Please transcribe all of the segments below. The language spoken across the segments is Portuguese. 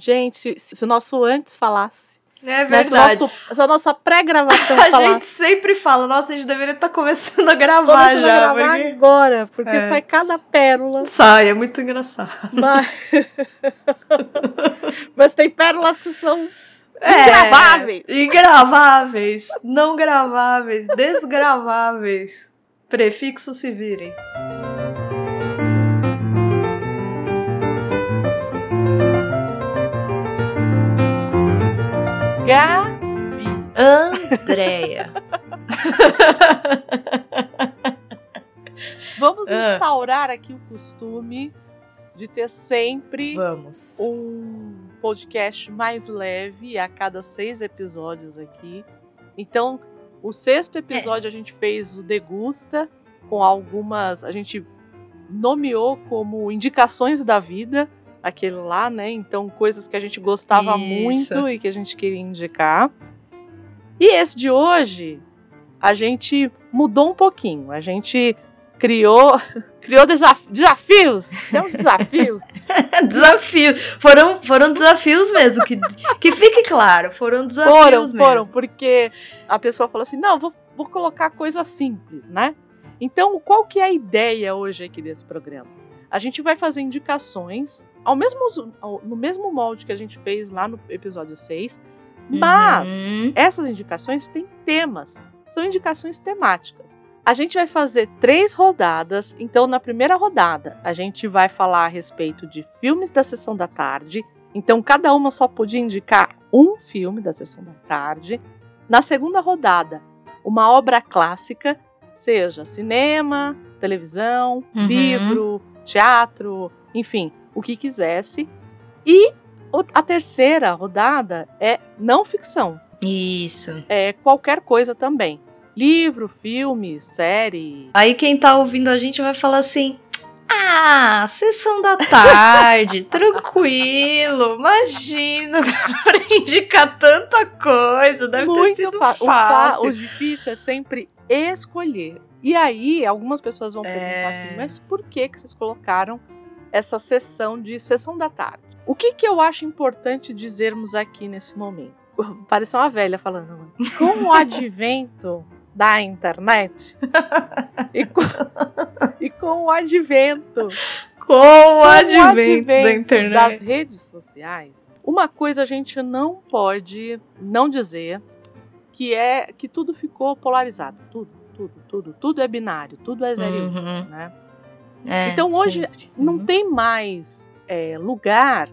Gente, se o nosso antes falasse. É né, verdade. nosso, se a nossa pré-gravação a gente sempre fala, nossa, a gente deveria estar começando a gravar Começando a já. gravar porque- agora, porque É. sai cada pérola. Sai, é muito engraçado. Mas... mas tem pérolas que são É, ingraváveis. Ingraváveis, não graváveis, desgraváveis. Prefixos se virem. Gabi. Andréia. Vamos Ah. instaurar aqui o costume de ter sempre Vamos. um podcast mais leve a cada seis episódios aqui. Então, o sexto episódio a gente fez o Degusta com algumas. A gente nomeou como indicações da vida aquele lá, né? Então, coisas que a gente gostava Isso. muito e que a gente queria indicar. E esse de hoje, a gente mudou um pouquinho. A gente criou, criou desaf- desafios. Temos desafios. Desafio. Foram, foram desafios mesmo. Que, que fique claro, foram desafios Foram, mesmo. foram, porque a pessoa falou assim: não, vou, vou colocar coisa simples, né? Então, qual que é a ideia hoje aqui desse programa? A gente vai fazer indicações ao mesmo, ao- no mesmo molde que a gente fez lá no episódio 6, mas Uhum. essas indicações têm temas, são indicações temáticas. A gente vai fazer três rodadas, então na primeira rodada a gente vai falar a respeito de filmes da sessão da tarde, então cada uma só podia indicar um filme da sessão da tarde. Na segunda rodada, uma obra clássica, seja cinema, televisão, Uhum. livro, teatro, enfim, o que quisesse. E a terceira rodada é não ficção Isso. é, qualquer coisa também. Livro, filme, série. Aí quem tá ouvindo a gente vai falar assim. Ah, sessão da tarde, tranquilo, imagina, pra indicar tanta coisa, deve ter sido fa- fácil. O, difícil é sempre escolher. E aí, algumas pessoas vão perguntar É. assim, mas por que, que vocês colocaram essa sessão de sessão da tarde? O que, que eu acho importante dizermos aqui nesse momento? Parece uma velha falando. Com o advento da internet e com, e com o advento Com o Com o advento da das internet. redes sociais, uma coisa a gente não pode não dizer que é que tudo ficou polarizado. Tudo, tudo, tudo, tudo é binário, tudo é zero, Uhum. né? É, Então hoje. Não Uhum. tem mais é, lugar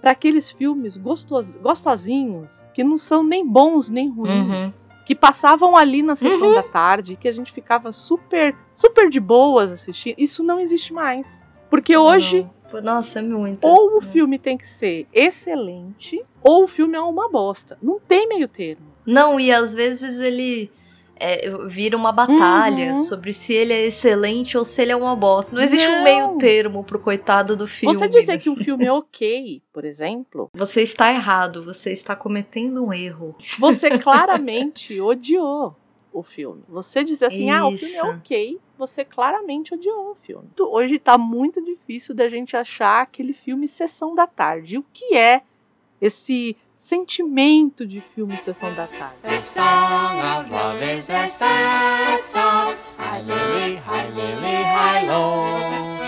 para aqueles filmes gostos, gostosinhos que não são nem bons nem ruins. Que passavam ali na sessão Uhum. da tarde, que a gente ficava super, super de boas assistindo. Isso não existe mais. Porque hoje, Não. Nossa, é muito. ou o filme tem que ser excelente, ou o filme é uma bosta. Não tem meio termo. Não, e às vezes ele é, vira uma batalha Uhum. sobre se ele é excelente ou se ele é uma bosta. Não existe um Não. meio termo pro coitado do filme. Você dizer que um filme é ok, por exemplo, Você está errado, você está cometendo um erro. você claramente odiou o filme. Você dizer assim, ah, o filme é Isso. ok, você claramente odiou o filme. Hoje tá muito difícil da gente achar aquele filme Sessão da Tarde. O que é esse sentimento de filme Sessão da Tarde? The song of love is a sad song. Hi lily, hi lily, hi lo.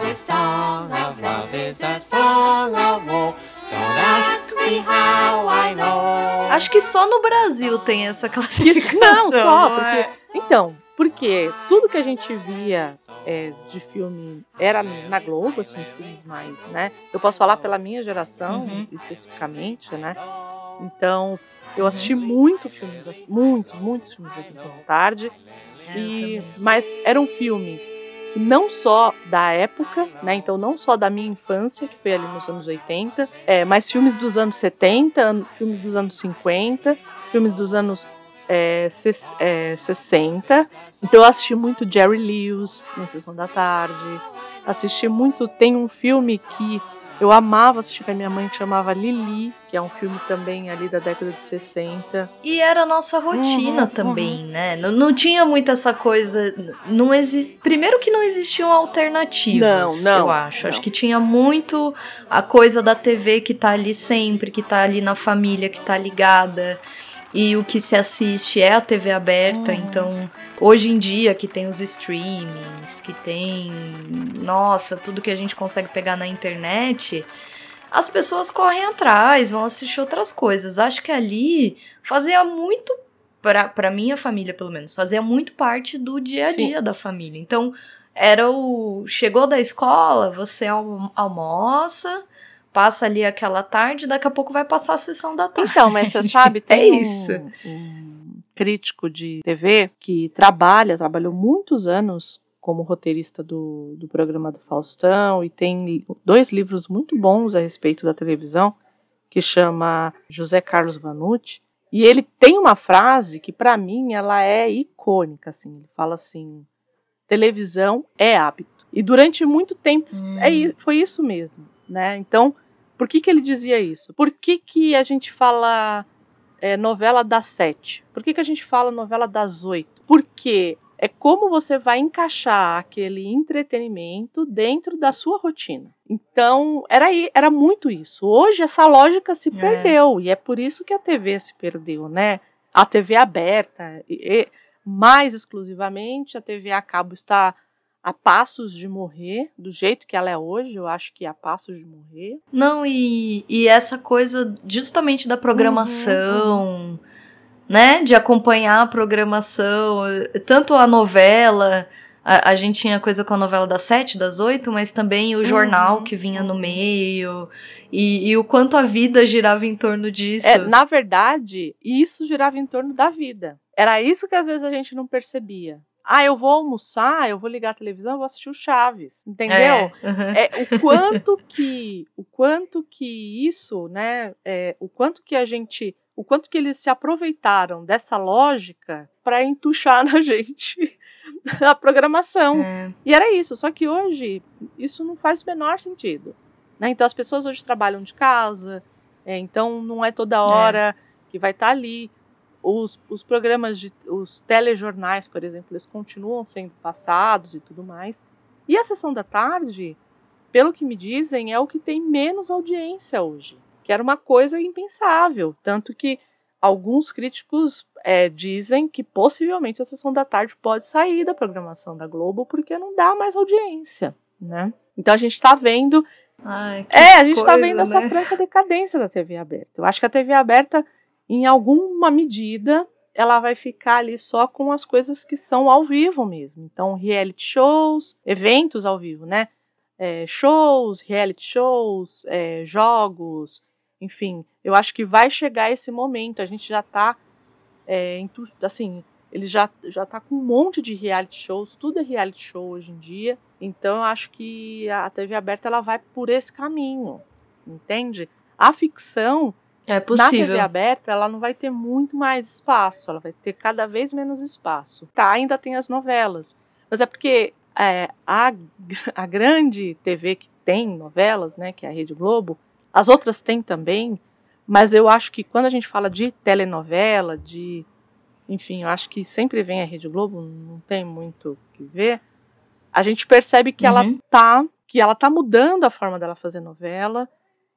The song of love is a song of woe. Don't ask me how I know. Acho que só no Brasil tem essa classificação. Não, só, porque. é? Então, porque tudo que a gente via é, de filme era na Globo, assim, filmes mais, né? Eu posso falar pela minha geração, Uhum. especificamente, né? Então, eu assisti muito filmes, das, muitos, muitos filmes da Sessão da Tarde. É, E, mas eram filmes que não só da época, né? Então não só da minha infância, que foi ali nos anos 80, é, mas filmes dos anos 70, an- filmes dos anos 50, filmes dos anos é, ses- é, 60. Então eu assisti muito Jerry Lewis na sessão da tarde. Assisti muito. Tem um filme que Eu amava assistir com a minha mãe que chamava Lili, que é um filme também ali da década de 60. E era a nossa rotina Uhum, também, né? Não, não tinha muito essa coisa. Não exi... Primeiro que não existiam alternativas, Não, não, eu acho. não. Acho que tinha muito a coisa da TV que tá ali sempre, que tá ali na família, que tá ligada. E o que se assiste é a TV aberta, Uhum. então hoje em dia que tem os streamings, que tem, nossa, tudo que a gente consegue pegar na internet, as pessoas correm atrás, vão assistir outras coisas. Acho que ali fazia muito pra minha família, pelo menos, fazia muito parte do dia a dia da família. Então, era o chegou da escola, você almo- almoça, passa ali aquela tarde, daqui a pouco vai passar a sessão da tarde. Então, mas você sabe, É tem um- isso. um crítico de TV que trabalha, trabalhou muitos anos como roteirista do, do programa do Faustão e tem dois livros muito bons a respeito da televisão que chama José Carlos Vanucci e ele tem uma frase que para mim ela é icônica assim ele fala assim televisão é hábito e durante muito tempo é, i- foi isso mesmo, né? Então, por que, que ele dizia isso? Por que, que a gente fala é, novela das sete? Por que, que a gente fala novela das oito? Porque é como você vai encaixar aquele entretenimento dentro da sua rotina. Então, era, era muito isso. Hoje, essa lógica se É. perdeu. E é por isso que a TV se perdeu, né? A TV aberta, e- e, mais exclusivamente, a TV a cabo está a passos de morrer, do jeito que ela é hoje, eu acho que é a passos de morrer. Não, e, e essa coisa justamente da programação, né? De acompanhar a programação, tanto a novela, a, a gente tinha coisa com a novela das sete, das oito, mas também o jornal Uhum, que vinha no uhum. meio, e, e o quanto a vida girava em torno disso. É, na verdade, isso girava em torno da vida. Era isso que às vezes a gente não percebia. Ah, eu vou almoçar, eu vou ligar a televisão, eu vou assistir o Chaves, entendeu? É, uhum. É, o quanto que o quanto que isso, né, é, o quanto que a gente, o quanto que eles se aproveitaram dessa lógica para entuchar na gente a programação. É. E era isso, só que hoje isso não faz o menor sentido. né? Então as pessoas hoje trabalham de casa, é, então não é toda hora que vai estar ali. Os, os programas, de, os telejornais, por exemplo, eles continuam sendo passados e tudo mais. E a sessão da tarde, pelo que me dizem, é o que tem menos audiência hoje, que era uma coisa impensável. Tanto que alguns críticos é, dizem que possivelmente a sessão da tarde pode sair da programação da Globo porque não dá mais audiência, né? Então a gente está vendo Ai, que é, a gente está vendo essa né? franca decadência da TV aberta. Eu acho que a TV aberta, em alguma medida, ela vai ficar ali só com as coisas que são ao vivo mesmo. Então, reality shows, eventos ao vivo, né? É, shows, reality shows, é, jogos, enfim. Eu acho que vai chegar esse momento. A gente já está, assim, ele já, já tá com um monte de reality shows, tudo é reality show hoje em dia. Então eu acho que a TV aberta ela vai por esse caminho, entende? A ficção É na possível. TV aberta ela não vai ter muito mais espaço, ela vai ter cada vez menos espaço. Tá, ainda tem as novelas, mas é porque é, a, a grande TV que tem novelas, né, que é a Rede Globo, as outras têm também, mas eu acho que quando a gente fala de telenovela, de enfim, eu acho que sempre vem a Rede Globo, não tem muito o que ver. A gente percebe que ela Uhum. tá, que ela tá mudando a forma dela fazer novela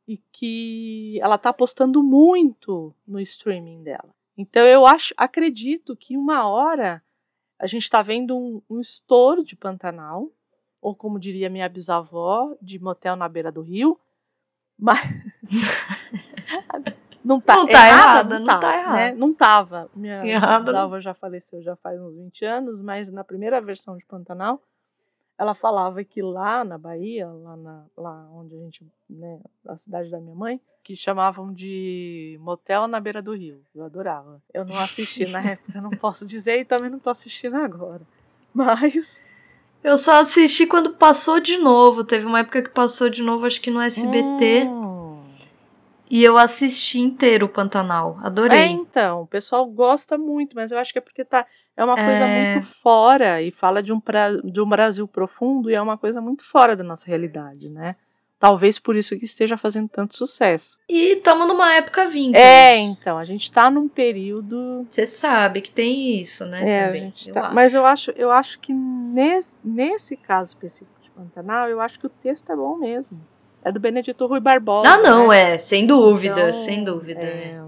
e que ela tá apostando muito no streaming dela. Então eu acho, acredito que uma hora a gente está vendo um, um estouro de Pantanal, ou como diria minha bisavó, de motel na beira do rio. Mas não tá, Não tá errada, errada, não tá né? errada. Não tava. Minha Errada bisavó já faleceu já faz uns 20 anos, mas na primeira versão de Pantanal ela falava que lá na Bahia, lá, na, lá onde a gente, né, a cidade da minha mãe, que chamavam de motel na beira do rio. Eu adorava. Eu não assisti na época, não posso dizer e também não tô assistindo agora. Mas Eu só assisti quando passou de novo. Teve uma época que passou de novo, acho que no SBT. Hum. E eu assisti inteiro o Pantanal. É, Adorei. então, o pessoal gosta muito, mas eu acho que é porque tá, é uma coisa É. muito fora e fala de um, pra, de um Brasil profundo e é uma coisa muito fora da nossa realidade, né? Talvez por isso que esteja fazendo tanto sucesso. E estamos numa época vintage. É, então, a gente tá num período. Você sabe que tem isso, né? É, também. eu tá-. Mas eu acho, eu acho que nesse, nesse caso específico de Pantanal, eu acho que o texto é bom mesmo. É do Benedito Rui Barbosa. Ah, não, né? é, sem dúvida, Então, sem dúvida. é,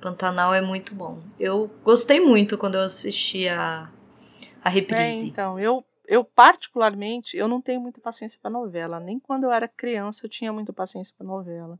Pantanal é muito bom. Eu gostei muito quando eu assisti a, a É, reprise. então, eu, eu particularmente, eu não tenho muita paciência pra novela. Nem quando eu era criança eu tinha muita paciência pra novela.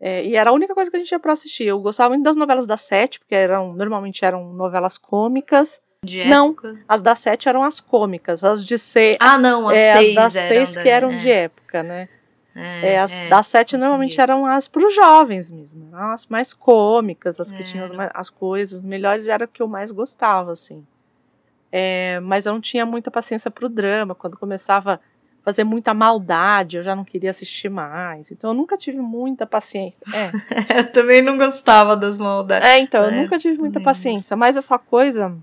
É, e era a única coisa que a gente ia pra assistir. Eu gostava muito das novelas da Sete, porque eram, normalmente eram novelas cômicas. De Não. época. As da Sete eram as cômicas. As de ser. Ah, não, as é, seis as das eram seis da- que eram é, de época, né? É, É, as é. das sete normalmente eram as para os jovens mesmo. eram As mais cômicas, as que Era. tinham as coisas melhores, era o que eu mais gostava, assim. É, mas eu não tinha muita paciência pro drama. Quando começava a fazer muita maldade, eu já não queria assistir mais. Então eu nunca tive muita paciência. É, Eu também não gostava das maldades. é então, eu É, nunca tive muita paciência. Mas essa coisa.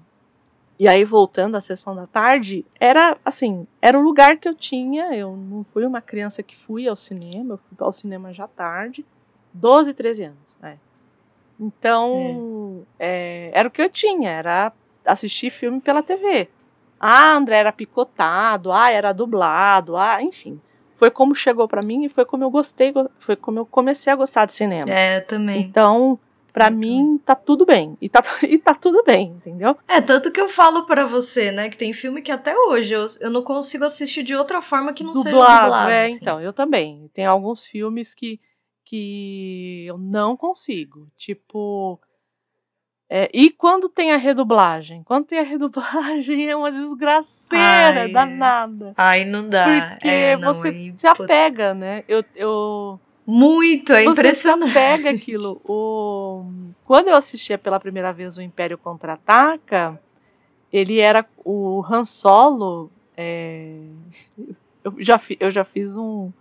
E aí, voltando à sessão da tarde, era assim, era o lugar que eu tinha. Eu não fui uma criança que fui ao cinema, eu fui ao cinema já tarde, 12, 13 anos. né? Então, é, era o que eu tinha, era assistir filme pela TV. Ah, André era picotado, ah, era dublado, ah, enfim. Foi como chegou pra mim e foi como eu gostei, foi como eu comecei a gostar de cinema. É, eu também. Então, pra mim, tá tudo bem. E tá, e tá tudo bem, entendeu? É, tanto que eu falo pra você, né, que tem filme que até hoje eu, eu não consigo assistir de outra forma que não seja dublado. é, assim. então, eu também. Tem alguns filmes que, que eu não consigo. Tipo. é, e quando tem a redublagem? Quando tem a redublagem é uma desgraceira, Ai, é. danada. Ai, não dá. Porque é, não, você aí, se apega, né? Eu, eu, Muito, é você impressionante. se apega aquilo. O, quando eu assistia pela primeira vez o Império Contra-Ataca, ele era o Han Solo. é, eu, já, fi- eu já fiz um.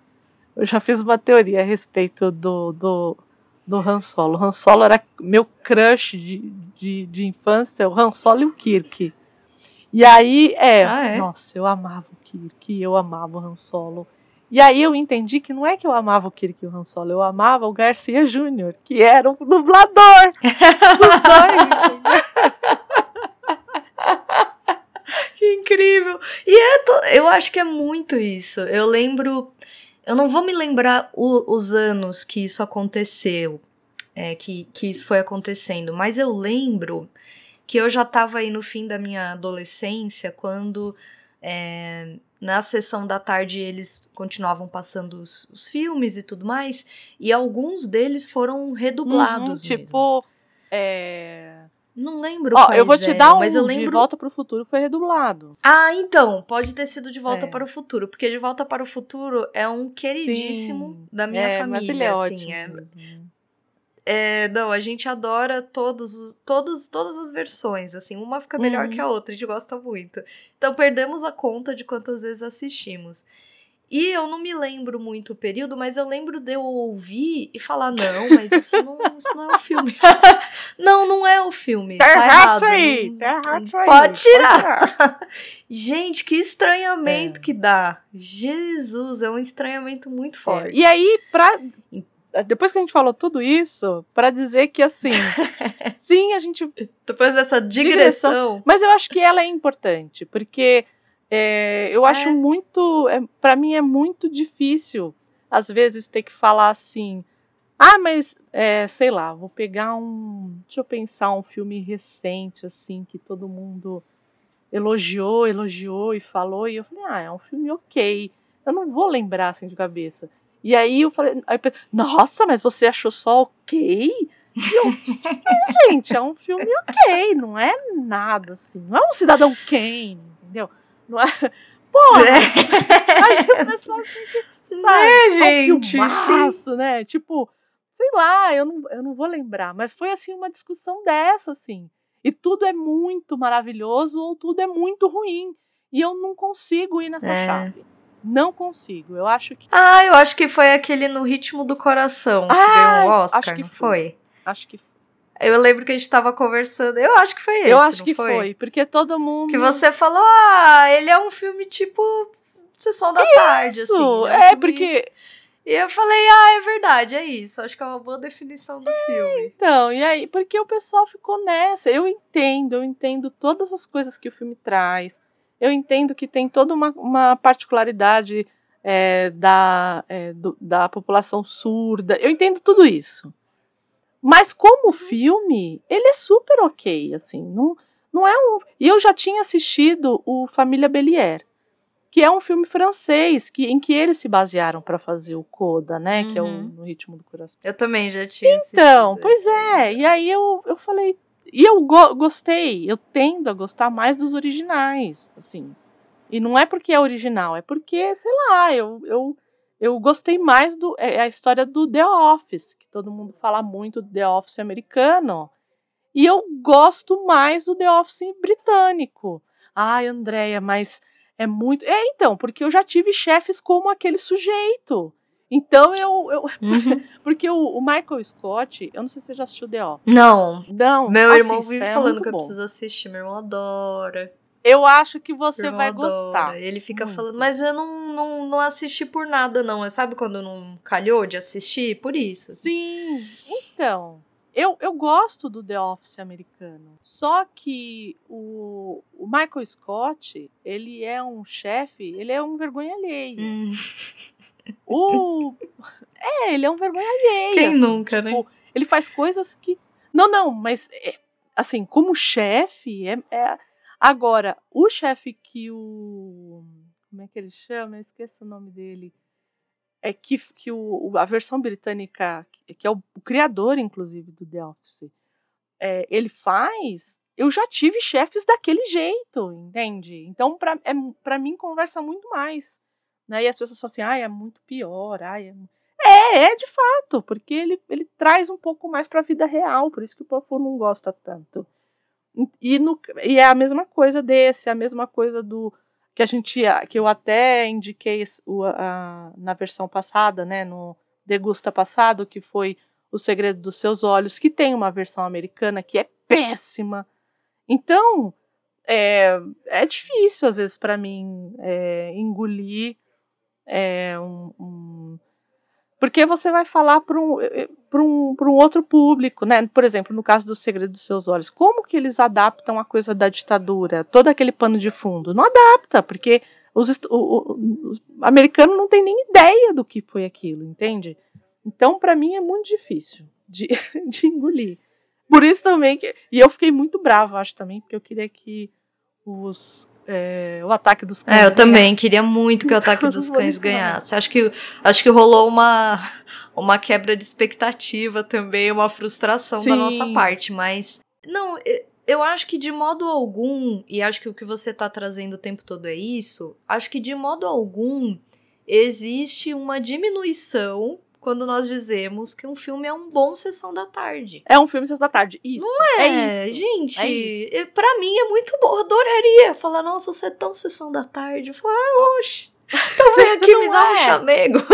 Eu já fiz uma teoria a respeito do, do, do Han Solo. O Han Solo era meu crush de, de, de infância, o Han Solo e o Kirk. E aí, é, Ah, é? nossa, eu amava o Kirk, eu amava o Han Solo. E aí eu entendi que não é que eu amava o Kirk e o Han Solo, eu amava o Garcia Júnior, que era o dublador dos dois. Que incrível. E é, to- eu acho que é muito isso. Eu lembro. Eu não vou me lembrar o- os anos que isso aconteceu, é, que, que isso foi acontecendo, mas eu lembro que eu já estava aí no fim da minha adolescência, quando é, na sessão da tarde eles continuavam passando os, os filmes e tudo mais, e alguns deles foram redublados. Uhum, tipo, é... Não lembro Ó, eu vou te eram, dar um mas eu de lembro Volta pro Futuro foi redublado. Ah, então, pode ter sido De Volta É. para o Futuro, porque De Volta para o Futuro é um queridíssimo Sim. da minha é, família, é assim, é. É, não, a gente adora todos, os- todos, todas as versões, assim, uma fica melhor Uhum. que a outra, a gente gosta muito. Então perdemos a conta de quantas vezes assistimos. E eu não me lembro muito o período, mas eu lembro de eu ouvir e falar, não, mas isso não, isso não é o filme. não, não é o filme. Tá Tá, errado isso aí, não- tá errado isso aí. Pode tirar. tirar. Gente, que estranhamento É. que dá. Jesus, é um estranhamento muito forte. É, E aí, pra, depois que a gente falou tudo isso, pra dizer que assim, sim, a gente Depois dessa digressão. Mas eu acho que ela é importante, porque é, eu acho É. muito. É, para mim é muito difícil, às vezes, ter que falar assim. Ah, mas é, sei lá, vou pegar um. Deixa eu pensar um filme recente, assim, que todo mundo elogiou, elogiou e falou, e eu falei, ah, é um filme ok. Eu não vou lembrar assim de cabeça. E aí eu falei, aí eu nossa, mas você achou só ok? E eu, "É, gente, é um filme ok, não é nada assim. Não é um cidadão Kane, entendeu? Não é. Porra! Aí o pessoal fica, sabe? É, é um gente, filmaço, né? Tipo, sei lá, eu não, eu não vou lembrar, mas foi assim uma discussão dessa, assim. E tudo é muito maravilhoso ou tudo é muito ruim. E eu não consigo ir nessa É. chave. Não consigo. Eu acho que. Ah, eu acho que foi aquele no ritmo do coração que Ah, ganhou o Oscar, acho que foi. foi? Acho que. Eu lembro que a gente tava conversando. Eu acho que foi esse. eu acho que foi? porque todo mundo. Que você falou, ah, ele é um filme tipo Sessão da Tarde, assim. Isso, um é, porque E eu falei, ah, é verdade, é isso. Acho que é uma boa definição do filme. Então, e aí, porque o pessoal ficou nessa. Eu entendo, eu entendo todas as coisas que o filme traz. Eu entendo que tem toda uma, uma particularidade é, da, é, do, da população surda. Eu entendo tudo isso. Mas como filme, ele é super ok, assim. Não, não é um. E eu já tinha assistido o Família Belier que é um filme francês, que, em que eles se basearam para fazer o Coda, né? Uhum. Que é o uhum. No Ritmo do Coração. Eu também já tinha Então, pois é. E aí eu, eu falei. E eu go gostei, eu tendo a gostar mais dos originais, assim. E não é porque é original, é porque, sei lá, eu, eu, eu gostei mais do. É, é a história do The Office, que todo mundo fala muito do The Office americano. E eu gosto mais do The Office britânico. Ai, Andréia, mas é muito. É, então, porque eu já tive chefes como aquele sujeito. Então eu. eu... Uhum. porque o, o, Michael Scott, eu não sei se você já assistiu The Office. Não. Não. Meu assista, irmão vive é falando que eu preciso assistir. Meu irmão adora. Eu acho que você vai adora. gostar. Ele fica muito. falando, mas eu não, não, não assisti por nada, não. Sabe quando não calhou de assistir? Por isso. Sim. Então. Eu, eu gosto do The Office americano. Só que o, o Michael Scott, ele é um chefe, ele é um vergonha alheia. Hum. O. É, ele é um vergonha alheia. Quem assim, nunca, né? tipo, né? Ele faz coisas que. Não, não, mas é, assim, como chefe, é, é... Agora, o chefe que o. Como é que ele chama? Eu esqueço o nome dele é que, que o, a versão britânica, que é o, o criador, inclusive, do The Office, é, ele faz, eu já tive chefes daquele jeito, entende? Então, para é, pra mim, conversa muito mais. Né? E as pessoas falam assim, ah, é muito pior, ai, é... É, é de fato, porque ele, ele traz um pouco mais para a vida real, por isso que o povo não gosta tanto. E, no, e é a mesma coisa desse, é a mesma coisa do, que a gente que eu até indiquei o, a, na versão passada, né, no degusta passado, que foi O Segredo dos Seus Olhos, que tem uma versão americana que é péssima. Então, é, é difícil às vezes para mim é, engolir é, um, um porque você vai falar para um, eh, eh, um, um outro público, né? Por exemplo, no caso do Segredo dos Seus Olhos, como que eles adaptam a coisa da ditadura, todo aquele pano de fundo? Não adapta, porque os, o, o, o americano não tem nem ideia do que foi aquilo, entende? Então, para mim, é muito difícil de, de engolir. Por isso também que. E eu fiquei muito brava, acho também, porque eu queria que os é, o ataque dos cães. É, eu também queria muito que o ataque dos cães ganhasse. Acho que, acho que rolou uma, uma quebra de expectativa também, uma frustração Sim. da nossa parte, mas. Não, eu acho que de modo algum, e acho que o que você está trazendo o tempo todo é isso, acho que de modo algum existe uma diminuição quando nós dizemos que um filme é um bom sessão da tarde. É um filme sessão da tarde, isso. Não é, é isso. gente. É isso. Pra mim é muito bom, eu adoraria falar, nossa, você é tão sessão da tarde. Eu falo, ah, oxe, então vem aqui me dar é. um chamego.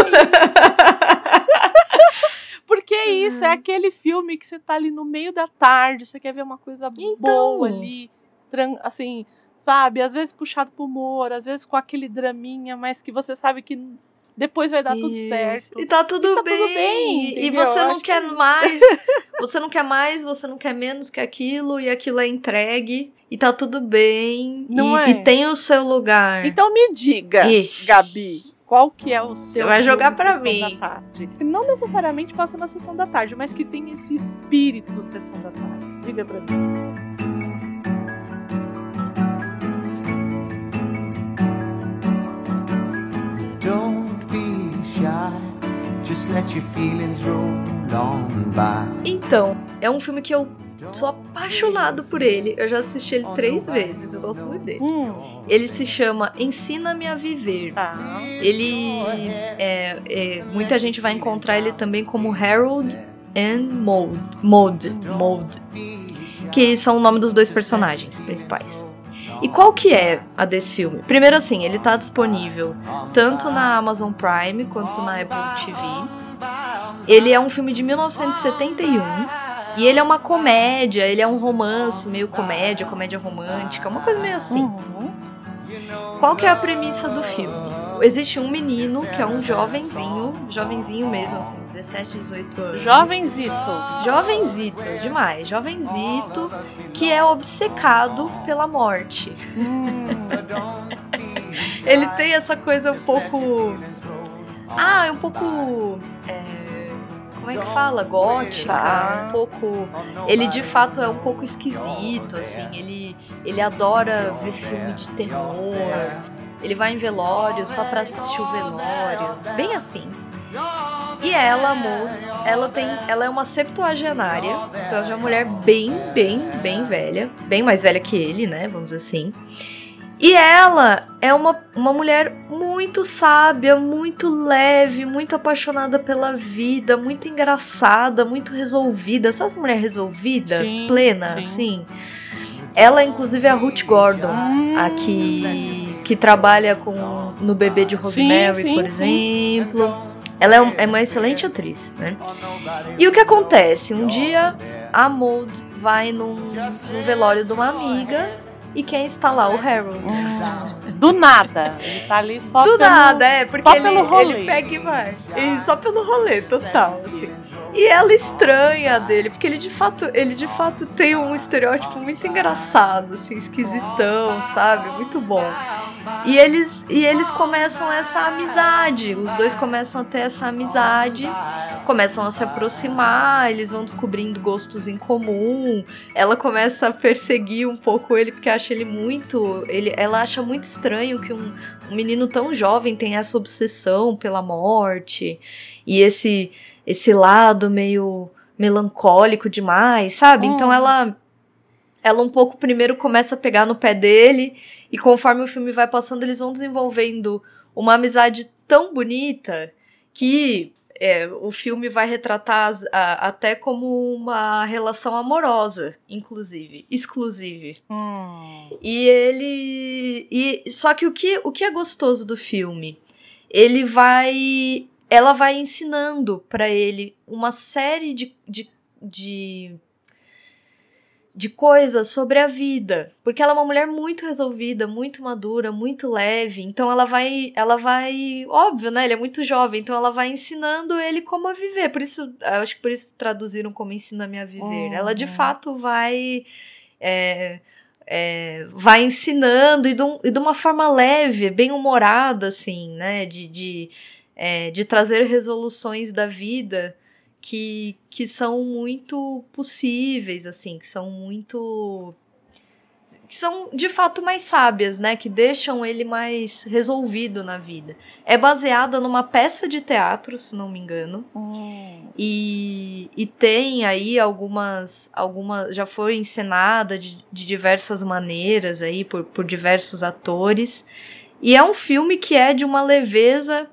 Porque é isso, é uhum. aquele filme que você tá ali no meio da tarde, você quer ver uma coisa então... boa ali, assim, sabe? Às vezes puxado pro humor, às vezes com aquele draminha, mas que você sabe que depois vai dar Isso. tudo certo. E tá tudo, e tá bem. Tudo bem e você não quer que... mais, você não quer mais, você não quer menos que aquilo, e aquilo é entregue, e tá tudo bem. Não e, é? e tem o seu lugar. Então me diga, Ixi. Gabi, qual que é o seu. Você vai jogar para mim. Da tarde. Não necessariamente passa na sessão da tarde, mas que tem esse espírito sessão da tarde. Diga pra mim. Então, é um filme que eu sou apaixonado por ele. Eu já assisti ele três vezes, eu gosto muito dele. Hum. Ele se chama Ensina-me a Viver. Ah. Ele. É, é, muita gente vai encontrar ele também como Harold and Maud. Maud. Maud. Que são o nome dos dois personagens principais. E qual que é a desse filme? Primeiro assim, ele tá disponível tanto na Amazon Prime quanto na Apple TV. Ele é um filme de 1971 e ele é uma comédia, ele é um romance, meio comédia, comédia romântica, uma coisa meio assim. Qual que é a premissa do filme? Existe um menino que é um jovenzinho, jovenzinho mesmo, assim, 17, 18 anos. Jovenzito. Jovenzito, demais. Jovenzito que é obcecado pela morte. Hum, Ele tem essa coisa um pouco. Ah, é um pouco. é, Como é que fala? Gótica, Tá. um pouco. Ele de fato é um pouco esquisito, assim. Ele, ele adora ver filme de terror. Ele vai em velório só pra assistir o velório. Bem assim. E ela, Maud, ela tem, ela é uma septuagenária, então ela é uma mulher bem, bem, bem velha, bem mais velha que ele, né, vamos dizer assim. E ela é uma, uma mulher muito sábia, muito leve, muito apaixonada pela vida, muito engraçada, muito resolvida. Sabe essa mulher resolvida? Sim, plena, sim. assim? Ela, inclusive, é a Ruth Gordon, Hum. a que, que trabalha com, no Bebê de Rosemary, sim, por sim. exemplo. Ela é, um- é uma excelente atriz, né? E o que acontece? Um dia a Maud vai num, num velório de uma amiga e quem está lá? O Harold. Do nada. Ele tá ali só Do pelo- nada, é, porque só ele, pelo rolê. ele pega e vai. E só pelo rolê, total, assim. E ela estranha dele, porque ele de fato, ele de fato tem um estereótipo muito engraçado, assim, esquisitão, sabe? Muito bom. E eles, e eles começam essa amizade, os dois começam a ter essa amizade, começam a se aproximar, eles vão descobrindo gostos em comum. Ela começa a perseguir um pouco ele porque acha ele muito, ele, ela acha muito estranho que um, um menino tão jovem tem essa obsessão pela morte e esse esse lado meio melancólico demais, sabe? Hum. Então ela ela um pouco primeiro começa a pegar no pé dele e conforme o filme vai passando eles vão desenvolvendo uma amizade tão bonita que é, o filme vai retratar a- até como uma relação amorosa, inclusive, exclusive. Hum. E ele. E, só que o que, o que é gostoso do filme? Ele vai. Ela vai ensinando pra ele uma série de, de, de, de coisas sobre a vida. Porque ela é uma mulher muito resolvida, muito madura, muito leve. Então ela vai. Ela vai. Óbvio, né? Ele é muito jovem. Então ela vai ensinando ele como a viver. Por isso. eu Acho que por isso traduziram como ensina-me a viver. Ela de Uhum. fato vai. é, é, vai ensinando e de, um- e de uma forma leve, bem humorada, assim, né? De, de, é, de trazer resoluções da vida que, que são muito possíveis, assim, que são muito. que são de fato mais sábias, né? Que deixam ele mais resolvido na vida. É baseada numa peça de teatro, se não me engano. Hum. E, e tem aí algumas, algumas. Já foi encenada de, de diversas maneiras aí por, por diversos atores. E é um filme que é de uma leveza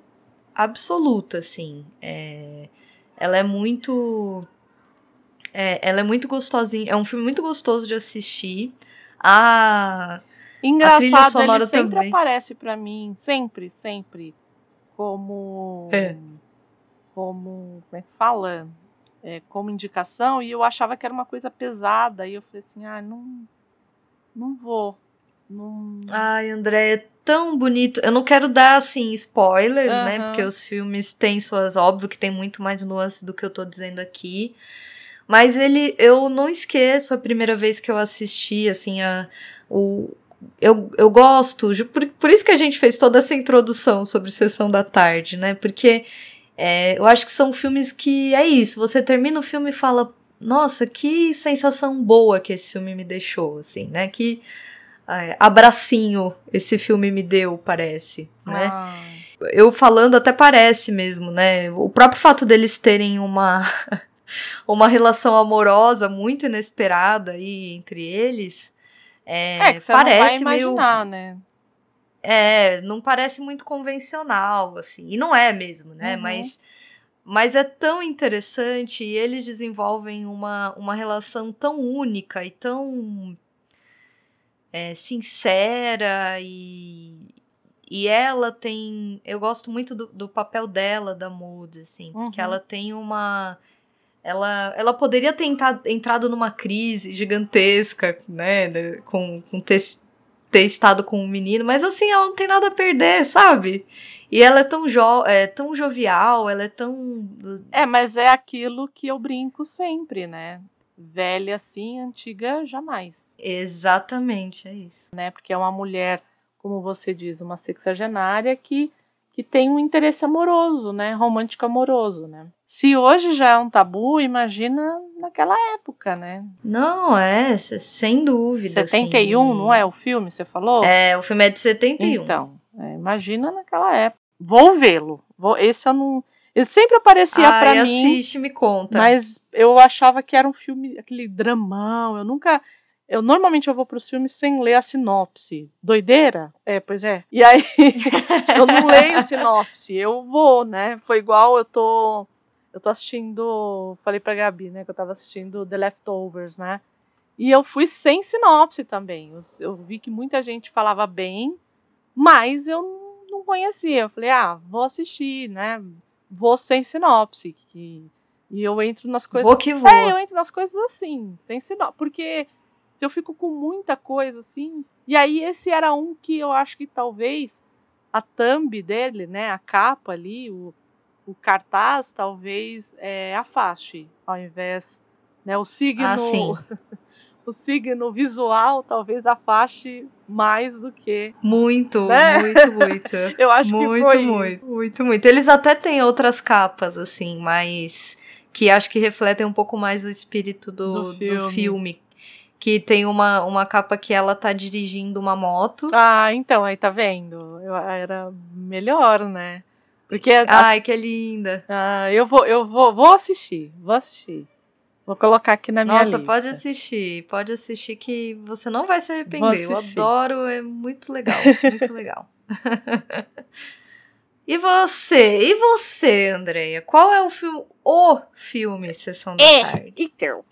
absoluta, assim. É, ela é muito. É, ela é muito gostosinha. É um filme muito gostoso de assistir. A. Engraçado, trilha sonora ele sempre também. aparece pra mim, sempre, sempre, como... É. Como, como é que fala? É, como indicação, e eu achava que era uma coisa pesada, e eu falei assim, ah, não, não vou. Não... Ai, André, é tão bonito. Eu não quero dar, assim, spoilers, né? Porque os filmes têm suas. Óbvio que tem muito mais nuances do que eu tô dizendo aqui. Mas ele. Eu não esqueço a primeira vez que eu assisti, assim, a. O, eu, eu gosto. Por, por isso que a gente fez toda essa introdução sobre Sessão da Tarde, né? Porque é, eu acho que são filmes que. É isso. Você termina o filme e fala. Nossa, que sensação boa que esse filme me deixou, assim, né? Que é, abracinho esse filme me deu, parece, né? Ah, Eu falando até parece mesmo, né? O próprio fato deles terem uma uma relação amorosa muito inesperada aí entre eles, é, é, que você parece não vai meio imaginar, né? é, não parece muito convencional, assim. E não é mesmo, né? Uhum. Mas, mas é tão interessante e eles desenvolvem uma, uma relação tão única e tão é, sincera e. E ela tem. Eu gosto muito do, do papel dela, da Moody, assim, porque Uhum. ela tem uma. Ela, ela poderia ter entra- entrado numa crise gigantesca, né? Com, com ter ter estado com um menino, mas assim, ela não tem nada a perder, sabe? E ela é tão, jo é tão jovial, ela é tão. É, mas é aquilo que eu brinco sempre, né? Velha assim, antiga jamais. Exatamente, é isso. Né? Porque é uma mulher, como você diz, uma sexagenária que, que tem um interesse amoroso, né? Romântico amoroso, né? Se hoje já é um tabu, imagina naquela época, né? Não, é, sem dúvida. 71, assim. não é o filme, você falou? É, o filme é de 71. Então, é, imagina naquela época. Vou vê-lo. Esse eu não. Ele sempre aparecia Ai, pra mim. assiste, me conta. Mas eu achava que era um filme, aquele dramão. Eu nunca. Eu normalmente eu vou pros filmes sem ler a sinopse. Doideira? É, pois é. E aí eu não leio sinopse, eu vou, né? Foi igual eu tô. Eu tô assistindo. Falei pra Gabi, né? Que eu tava assistindo The Leftovers, né? E eu fui sem sinopse também. Eu, eu vi que muita gente falava bem, mas eu não conhecia. Eu falei, ah, vou assistir, né? Vou sem sinopse. Que... E eu entro nas coisas. Vou que vou. É, eu entro nas coisas assim, sem sinopse. Porque se eu fico com muita coisa assim. E aí, esse era um que eu acho que talvez a thumb dele, né? A capa ali, o, o cartaz, talvez é, afaste, ao invés. Né, o signo. Ah, sim. o signo visual talvez afaste mais do que. Muito, Né? muito, muito. Eu acho muito, que foi muito, isso. muito, muito. Eles até têm outras capas, assim, mas que acho que refletem um pouco mais o espírito do, Do do filme. filme. Que tem uma, uma capa que ela tá dirigindo uma moto. Ah, então, aí tá vendo? Eu, era melhor, né? Porque a- Ai, que linda. ah, eu vou, eu vou, vou assistir, vou assistir. Vou colocar aqui na minha Nossa, lista. pode assistir. Pode assistir que você não vai se arrepender. Eu adoro, é muito legal. Muito legal. e você? E você, Andreia? Qual é o filme, o filme Sessão da É, Tarde? então,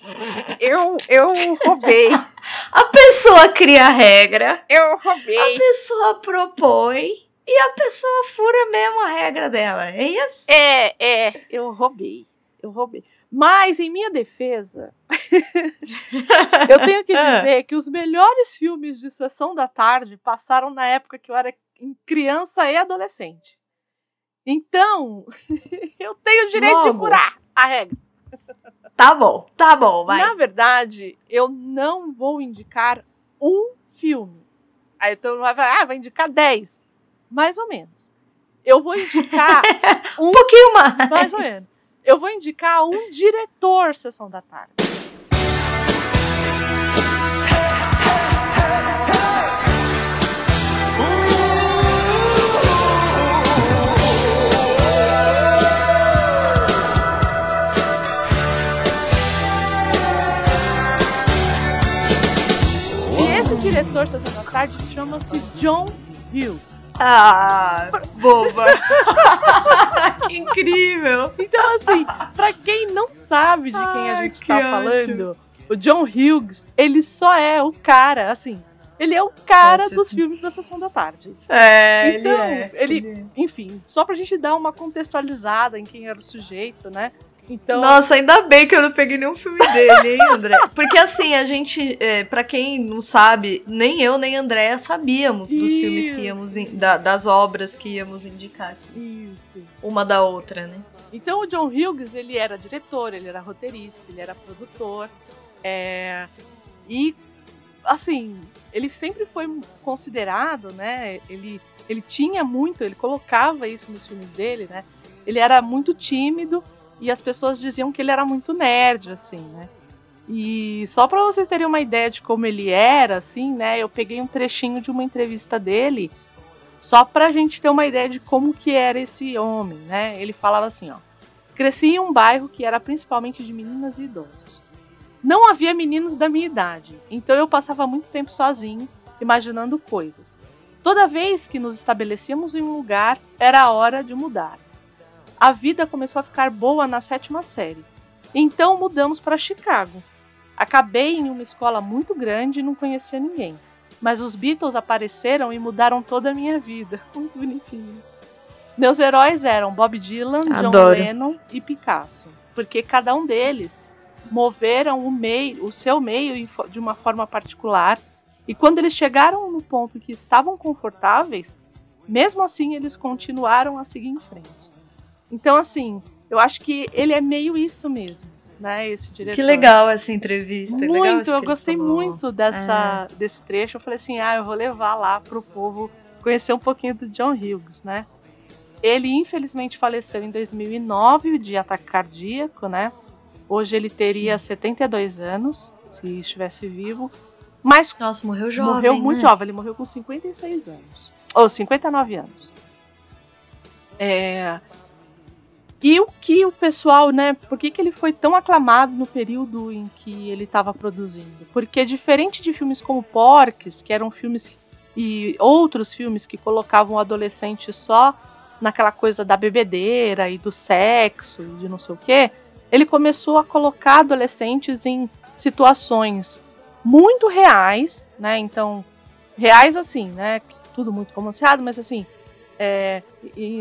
eu, eu roubei, A pessoa cria a regra, eu a roubei. pessoa propõe e a pessoa fura mesmo a regra dela. É isso? É, é, eu roubei, eu roubei. Mas, em minha defesa, eu tenho que dizer que os melhores filmes de Sessão da Tarde passaram na época que eu era criança e adolescente. Então, eu tenho o direito de Logo. furar a regra. Tá bom, tá bom, vai. Na verdade, eu não vou indicar um filme. Aí então vai falar, ah, vai indicar 10. Mais ou menos. Eu vou indicar Um pouquinho mais. mais ou menos. Eu vou indicar um diretor Sessão da Tarde. E esse diretor Sessão da Tarde chama-se John Hughes. Ah, boba. que incrível. Então, assim, pra quem não sabe de quem a Ai, gente que tá ótimo. falando, o John Hughes, ele só é o cara, assim, ele é o cara dos filmes da Sessão da Tarde. É, Então, ele é. ele- Enfim, só pra gente dar uma contextualizada em quem era o sujeito, né? Então, Nossa, ainda bem que eu não peguei nenhum filme dele, hein, André? Porque assim, a gente, é, para quem não sabe, nem eu nem Andréa sabíamos dos filmes Isso. que íamos, in- da- das obras que íamos indicar aqui, isso. uma da outra, né? Então o John Hughes, ele era diretor, ele era roteirista, ele era produtor. é, E, assim, ele sempre foi considerado, né? Ele, ele tinha muito, ele colocava isso nos filmes dele, né? Ele era muito tímido e as pessoas diziam que ele era muito nerd, assim, né? E só para vocês terem uma ideia de como ele era, assim, né? Eu peguei um trechinho de uma entrevista dele só pra gente ter uma ideia de como que era esse homem, né? Ele falava assim, ó. Cresci em um bairro que era principalmente de meninas e idosos. Não havia meninos da minha idade, então eu passava muito tempo sozinho, imaginando coisas. Toda vez que nos estabelecíamos em um lugar, era a hora de mudar. A vida começou a ficar boa na sétima série. Então mudamos para Chicago. Acabei em uma escola muito grande e não conhecia ninguém. Mas os Beatles apareceram e mudaram toda a minha vida. Muito bonitinho. Meus heróis eram Bob Dylan, John Adoro. Lennon e Picasso, porque cada um deles moveram o meio, o seu meio de uma forma particular E quando eles chegaram no ponto que estavam confortáveis, mesmo assim eles continuaram a seguir em frente. Então, assim, eu acho que ele é meio isso mesmo, né? Esse diretor. Que legal essa entrevista. Muito, legal eu gostei falou. muito dessa, desse trecho. Eu falei assim, ah, eu vou levar lá pro povo conhecer um pouquinho do John Hughes, né? Ele infelizmente faleceu em 2009 de ataque cardíaco, né? Hoje ele teria 72 anos, se estivesse vivo. Mas Nossa, morreu jovem. morreu muito né? jovem, ele morreu com 56 anos. Ou 59 anos. É... E o que o pessoal, né? Por que, que ele foi tão aclamado no período em que ele estava produzindo? Porque diferente de filmes como Porques, que eram filmes e outros filmes que colocavam o adolescente só naquela coisa da bebedeira e do sexo e de não sei o quê, ele começou a colocar adolescentes em situações muito reais, né? Então, reais assim, né? Tudo muito romanceado, mas assim, é,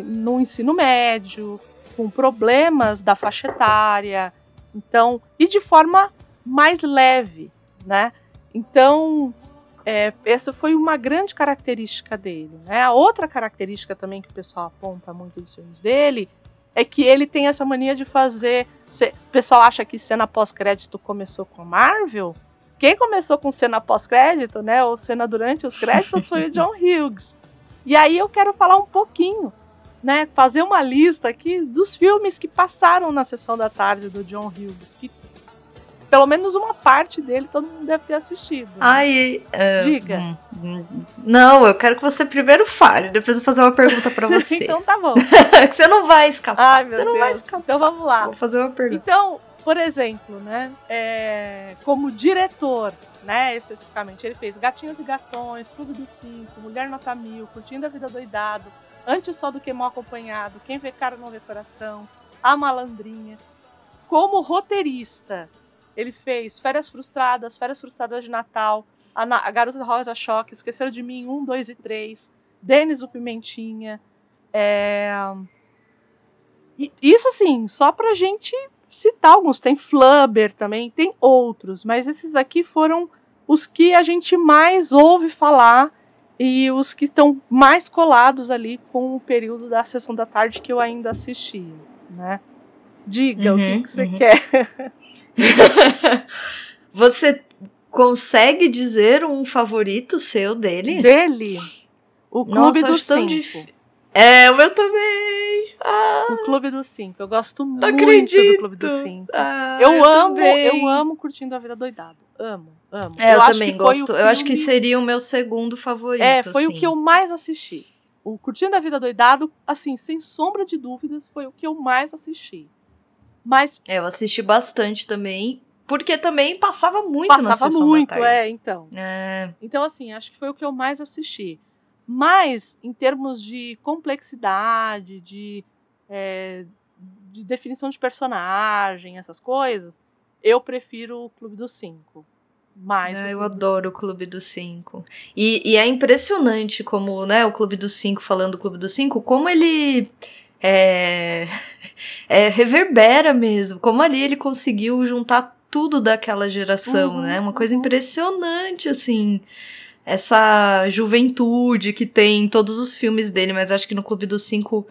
no ensino médio, com problemas da faixa etária, então, e de forma mais leve, né? Então, é, essa foi uma grande característica dele. Né? A outra característica também que o pessoal aponta muito dos filmes dele é que ele tem essa mania de fazer. o pessoal acha que cena pós-crédito começou com a Marvel. Quem começou com cena pós-crédito, né? Ou cena durante os créditos foi o John Hughes. E aí eu quero falar um pouquinho, né? Fazer uma lista aqui dos filmes que passaram na sessão da tarde do John Hughes, que pelo menos uma parte dele todo mundo deve ter assistido. né? Ai, é, Diga. hum, hum, Não, eu quero que você primeiro fale, depois eu vou fazer uma pergunta pra você. então tá bom. que você não vai escapar. Ai, meu você não Deus. vai escapar. Então vamos lá. Vou fazer uma pergunta. Então, por exemplo, né, é, como diretor, né, especificamente, ele fez Gatinhos e Gatões, Clube dos Cinco, Mulher Nota Mil, Curtindo a Vida Doidado, Antes Só do Que Mal Acompanhado, Quem Vê Cara Não Vê Coração, A Malandrinha. Como roteirista, ele fez Férias Frustradas, Férias Frustradas de Natal, A, Na- a Garota da Rosa Choque, Esqueceram de Mim, 1, 2 e 3, Denis o Pimentinha, é... E isso assim, só pra gente citar alguns. Tem Flubber também, tem outros, mas esses aqui foram os que a gente mais ouve falar e os que estão mais colados ali com o período da sessão da tarde que eu ainda assisti, né? Diga o que, Uhum, que você uhum. quer. Você consegue dizer um favorito seu dele? Dele, o Clube Nossa, eu dos Cinco. difícil. É, o meu também. Ah, O Clube dos Cinco. Eu gosto muito acredito. do Clube dos Cinco. Ah, Eu, amo, também. eu amo curtindo a vida doidado. Amo, amo. É, eu, acho também o gosto. Eu acho que filme- seria o meu segundo favorito. É, foi o assim. que eu mais assisti. O Curtindo a Vida Doidado, assim, sem sombra de dúvidas, foi o que eu mais assisti. Mas É, eu assisti bastante também. Porque também passava muito na passava sessão muito, é, então. É. Então, assim, acho que foi o que eu mais assisti. Mas, em termos de complexidade, de, é, de definição de personagem, essas coisas, eu prefiro o Clube dos Cinco. Mais Ah, eu adoro o Clube dos Cinco. E, e é impressionante como, né, o Clube dos Cinco, falando do Clube dos Cinco, como ele é, é, reverbera mesmo. Como ali ele conseguiu juntar tudo daquela geração, Uhum, né? Uma coisa uhum. impressionante, assim. Essa juventude que tem em todos os filmes dele, mas acho que no Clube dos Cinco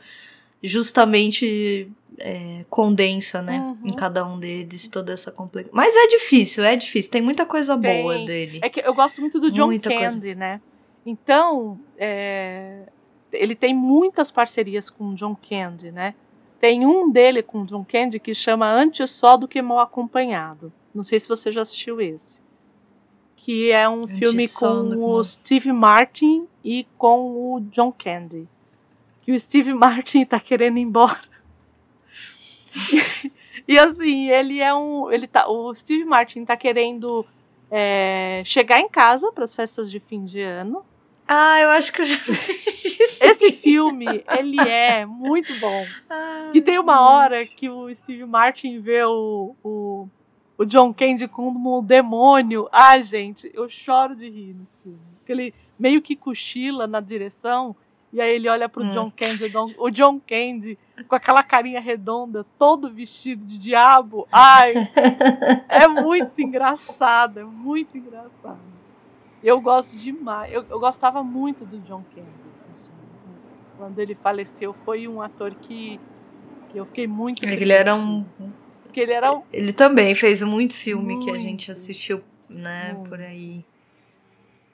justamente é, condensa, né? Uhum. Em cada um deles toda essa complexidade. Mas é difícil, é difícil. Tem muita coisa Tem. boa dele. É que eu gosto muito do John Muita coisa. Candy, né? Então, é, ele tem muitas parcerias com o John Candy, né? Tem um dele com o John Candy que chama Antes Só do Que Mal Acompanhado. Não sei se você já assistiu esse. Que é um Antes filme com o Mal- Steve Martin e com o John Candy. Que o Steve Martin tá querendo ir embora. E assim, ele é um. Ele tá, o Steve Martin tá querendo é, chegar em casa para as festas de fim de ano. Ah, eu acho que eu já. Esse filme, ele é muito bom. Que tem uma hora que o Steve Martin vê o, o, o John Candy como um demônio. Ai, gente, eu choro de rir nesse filme. Porque ele meio que cochila na direção. E aí ele olha pro Hum. John Candy, o John Candy com aquela carinha redonda, todo vestido de diabo. Ai, é muito engraçado, é muito engraçado. Eu gosto demais. Eu, eu gostava muito do John Candy. assim. quando ele faleceu, foi um ator que, que eu fiquei muito. Ele triste, era um. Porque ele era um. Ele também fez muito filme que a Muito. gente assistiu, né, Muito. por aí.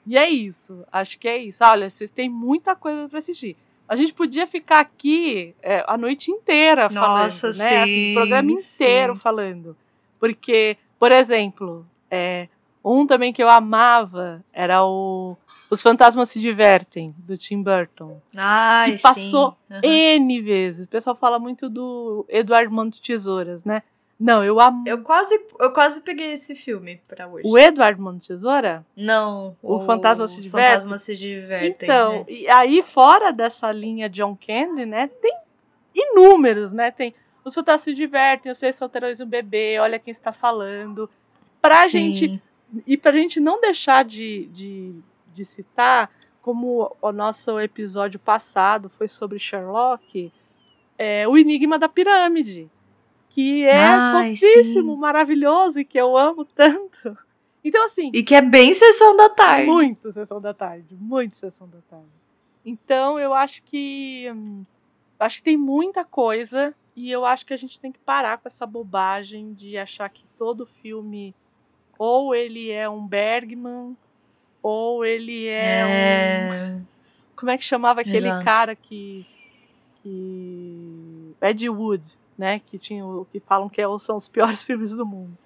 E é isso. Acho que é isso. Olha, vocês têm muita coisa para assistir. A gente podia ficar aqui é, a noite inteira Nossa, falando, né? Assim, sim, o programa inteiro sim. falando. Porque, por exemplo, é, um também que eu amava era o Os Fantasmas Se Divertem, do Tim Burton. Ai, Que passou sim. Aham. N vezes. O pessoal fala muito do Eduardo de Tesouras, né? Não, eu amo. Eu quase, eu quase peguei esse filme pra hoje. O Eduardo de Tesoura? Não, O Fantasma Se Diverte? Fantasmas se divertem. Então, né? e aí fora dessa linha John Candy, né, tem inúmeros, né? Tem os Fantasmas se divertem, os Seis Solteirões e um Bebê, olha quem está falando. Pra Sim. gente, e pra gente não deixar de, de, de citar, como o nosso episódio passado foi sobre Sherlock, é o Enigma da Pirâmide, que é Ai, fofíssimo, sim. maravilhoso e que eu amo tanto. Então, assim, E que é bem sessão da tarde. muito sessão da tarde, muito sessão da tarde. Então eu acho que hum, acho que tem muita coisa e eu acho que a gente tem que parar com essa bobagem de achar que todo filme ou ele é um Bergman ou ele é, um É. como é que chamava aquele Exato. cara que que Ed Wood, né, que tinha o que falam que é- são os piores filmes do mundo.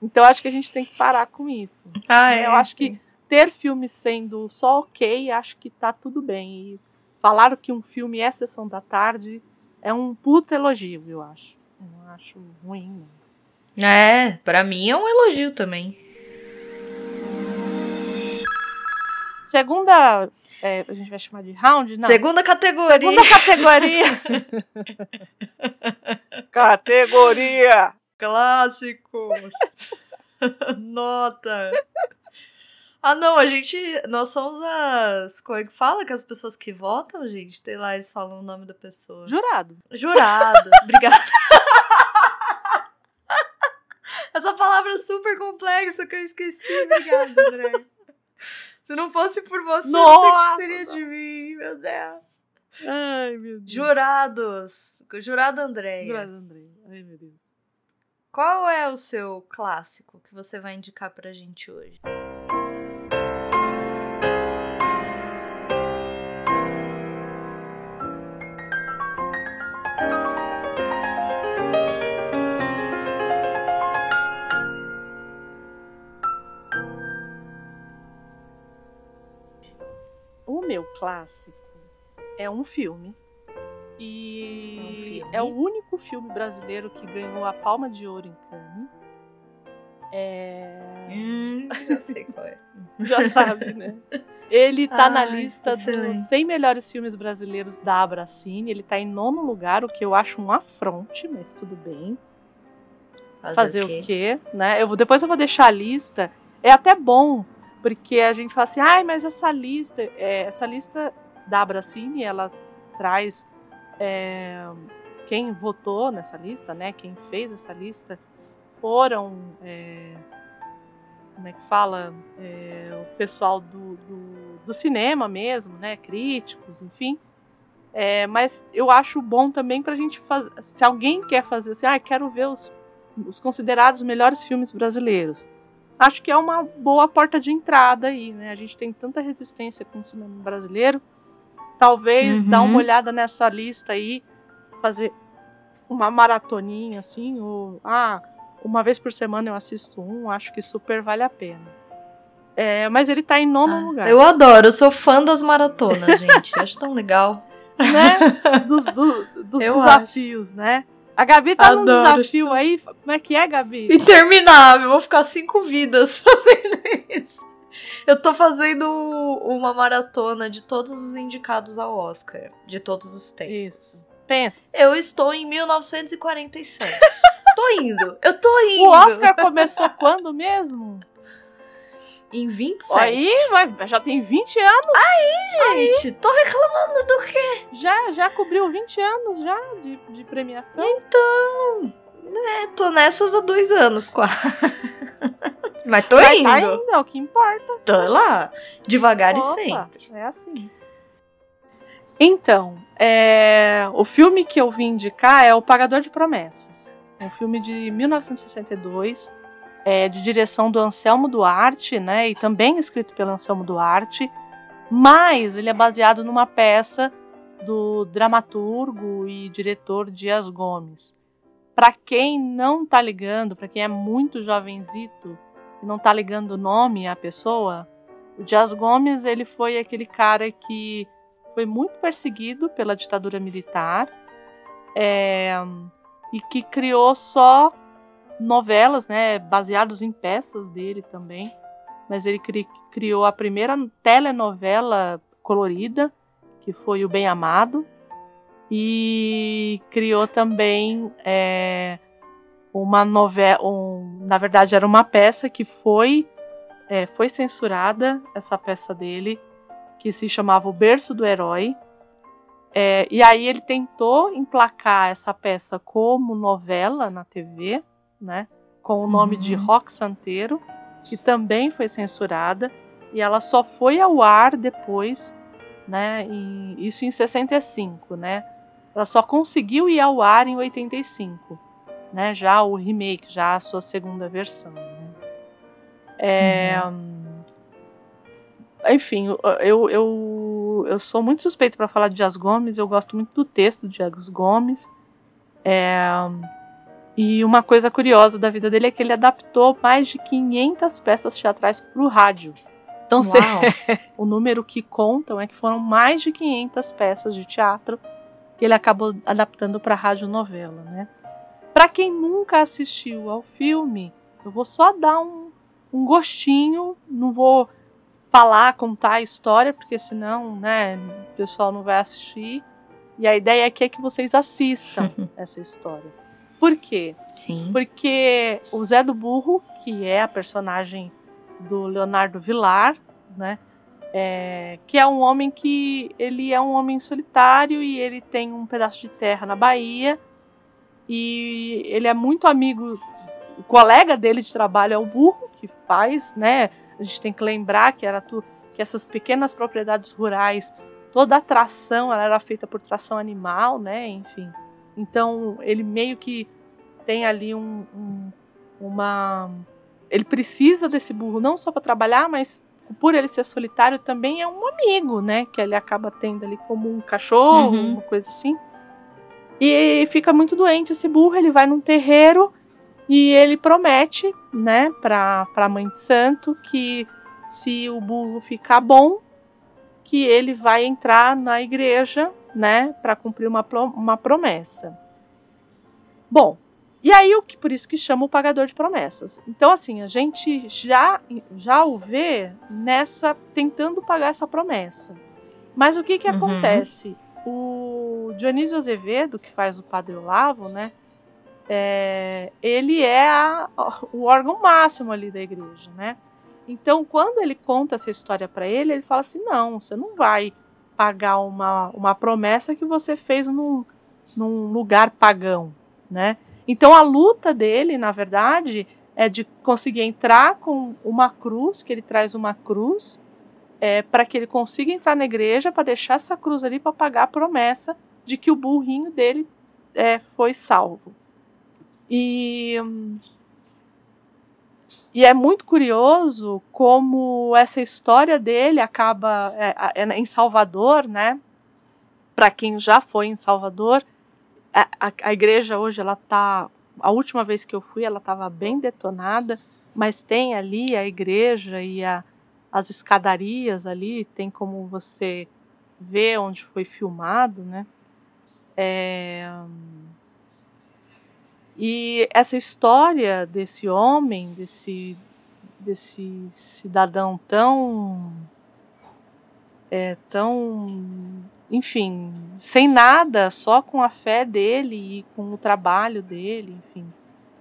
Então acho que a gente tem que parar com isso. Ah, né? é, Eu acho sim. que ter filme sendo só ok, acho que tá tudo bem. E falaram que um filme é sessão da tarde é um puta elogio, eu acho. Eu não acho ruim, não. É, pra mim é um elogio também. Segunda, é, a gente vai chamar de round? Não. Segunda categoria. Segunda categoria. categoria. Clássicos. Nota. Ah, não, a gente. Nós somos as. Como é que fala que as pessoas que votam, gente? Tem lá, eles falam o nome da pessoa. Jurado. Jurado. Obrigada. Essa palavra é super complexa que eu esqueci. Obrigada, André. Se não fosse por você, não sei o Nossa. que seria de mim, meu Deus. Ai, meu Deus. Jurados. Jurado Andréia. Jurado, André. Ai, meu Deus. Qual é o seu clássico que você vai indicar pra gente hoje? Clássico é um filme. E É um filme. é o único filme brasileiro que ganhou a Palma de Ouro em Cannes. É... Hum, já sei qual é. Já sabe, né? Ele tá na Ai, lista excelente. dos 100 melhores filmes brasileiros da Abracine. Ele tá em nono lugar, o que eu acho um afronte, mas tudo bem. Fazer, o quê? né? Eu vou, depois eu vou deixar a lista. É até bom, porque a gente fala assim, ai, mas essa lista, é, essa lista da Abracine, ela traz é, quem votou nessa lista, né? Quem fez essa lista foram, é, como é que fala, É, o pessoal do, do, do cinema mesmo, né? Críticos, enfim. É, mas eu acho bom também pra gente fazer. Se alguém quer fazer assim, ah, quero ver os, os considerados melhores filmes brasileiros. Acho que é uma boa porta de entrada aí, né? A gente tem tanta resistência com o cinema brasileiro. Talvez Uhum. dar uma olhada nessa lista aí, fazer uma maratoninha assim, ou ah, uma vez por semana eu assisto um, acho que super vale a pena. É, mas ele tá em nono Ah, lugar. Eu adoro, eu sou fã das maratonas, gente. Acho tão legal. né? Dos, do- dos desafios, né? A Gabi tá num Adoro desafio isso. aí. Como é que é, Gabi? Interminável, vou ficar cinco vidas fazendo isso. Eu tô fazendo uma maratona de todos os indicados ao Oscar, de todos os tempos. Isso. Pensa. Eu estou em 1947. tô indo, eu tô indo. O Oscar começou quando mesmo? Em 27. Aí, vai- já tem 20 anos, gente, tô reclamando do quê? já, já cobriu 20 anos já de, de premiação. Então, é, tô nessas há dois anos quase. Mas tô Mas indo. tá indo, é o que importa. Tô lá. Devagar Opa, e sempre. É assim. Então, é, o filme que eu vim indicar é O Pagador de Promessas. Um filme de 1962, é, de direção do Anselmo Duarte, né? E também escrito pelo Anselmo Duarte. Mas ele é baseado numa peça do dramaturgo e diretor Dias Gomes. Para quem não tá ligando, para quem é muito jovenzito e não tá ligando o nome à pessoa, o Dias Gomes ele foi aquele cara que foi muito perseguido pela ditadura militar é, e que criou só novelas, né, baseados em peças dele também. Mas ele cri, criou a primeira telenovela colorida, que foi o Bem Amado, e criou também é, uma novela, um, na verdade era uma peça que foi é, foi censurada essa peça dele que se chamava O Berço do Herói. É, e aí ele tentou emplacar essa peça como novela na TV, né? Com o nome de Uhum. Rock Santeiro, que também foi censurada. E ela só foi ao ar depois, né? em- isso em 65, né? Ela só conseguiu ir ao ar em 85, né? Já o remake, já a sua segunda versão. Né? É, enfim, eu, eu, eu sou muito suspeito para falar de Dias Gomes, eu gosto muito do texto do Dias Gomes. É, e uma coisa curiosa da vida dele é que ele adaptou mais de 500 peças teatrais para o rádio. Então, Uau. o número que contam é que foram mais de 500 peças de teatro que ele acabou adaptando para rádio novela, né? Para quem nunca assistiu ao filme, eu vou só dar um, um gostinho, não vou falar, contar a história, porque senão, né, o pessoal não vai assistir. E a ideia aqui é que vocês assistam essa história. Por quê? Sim. Porque o Zé do Burro, que é a personagem do Leonardo Vilar, né? é, que é um homem que ele é um homem solitário e ele tem um pedaço de terra na Bahia e ele é muito amigo. O colega dele de trabalho é o burro que faz, né? A gente tem que lembrar que era tu, que essas pequenas propriedades rurais, toda a tração ela era feita por tração animal, né? Enfim, então ele meio que tem ali um, um- uma. Ele precisa desse burro não só para trabalhar, mas por ele ser solitário também é um amigo, né? Que ele acaba tendo ali como um cachorro, Uhum. uma coisa assim. E fica muito doente esse burro, ele vai num terreiro e ele promete, né, pra, pra mãe de santo que se o burro ficar bom, que ele vai entrar na igreja, né, para cumprir uma, uma promessa. Bom, e aí o que por isso que chama o pagador de promessas. Então assim, a gente já já o vê nessa tentando pagar essa promessa. Mas o que que Uhum. acontece? O Dionísio Azevedo, que faz o Padre Olavo, né? é, ele é a- o órgão máximo ali da igreja, né? Então, quando ele conta essa história para ele, ele fala assim: não, você não vai pagar uma, uma promessa que você fez num, num lugar pagão, né? Então, a luta dele, na verdade, é de conseguir entrar com uma cruz, que ele traz uma cruz, é, para que ele consiga entrar na igreja, para deixar essa cruz ali para pagar a promessa de que o burrinho dele é, foi salvo. E, hum, e é muito curioso como essa história dele acaba é, é em Salvador, né? Para quem já foi em Salvador, a, a, a igreja hoje ela tá. A última vez que eu fui, ela estava bem detonada, mas tem ali a igreja e a, as escadarias ali, tem como você ver onde foi filmado, né? É, e essa história desse homem, desse, desse cidadão tão. É, tão. Enfim, sem nada, só com a fé dele e com o trabalho dele, enfim.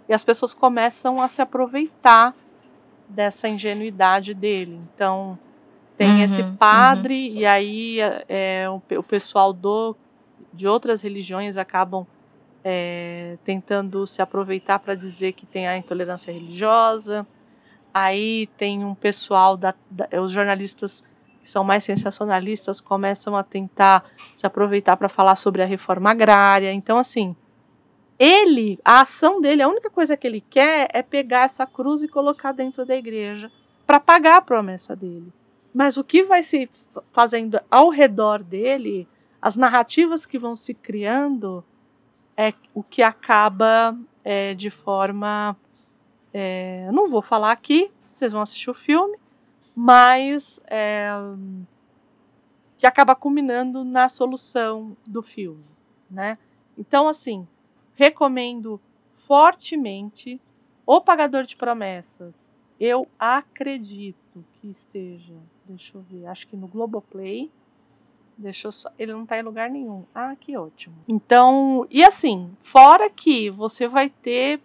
E as pessoas começam a se aproveitar dessa ingenuidade dele. Então, tem Uhum, esse padre, e aí é, o, o pessoal do, de outras religiões acabam é, tentando se aproveitar para dizer que tem a intolerância religiosa. Aí tem um pessoal, da, da, os jornalistas que são mais sensacionalistas começam a tentar se aproveitar para falar sobre a reforma agrária. Então, assim, ele, a ação dele, a única coisa que ele quer é pegar essa cruz e colocar dentro da igreja para pagar a promessa dele. Mas o que vai se fazendo ao redor dele, as narrativas que vão se criando, é o que acaba é, de forma. É, não vou falar aqui, vocês vão assistir o filme, mas é, que acaba culminando na solução do filme, né? Então, assim, recomendo fortemente O Pagador de Promessas. Eu acredito que esteja, deixa eu ver, acho que no Globoplay. Deixa eu só, ele não está em lugar nenhum. Ah, que ótimo. Então, e assim, fora que você vai ter,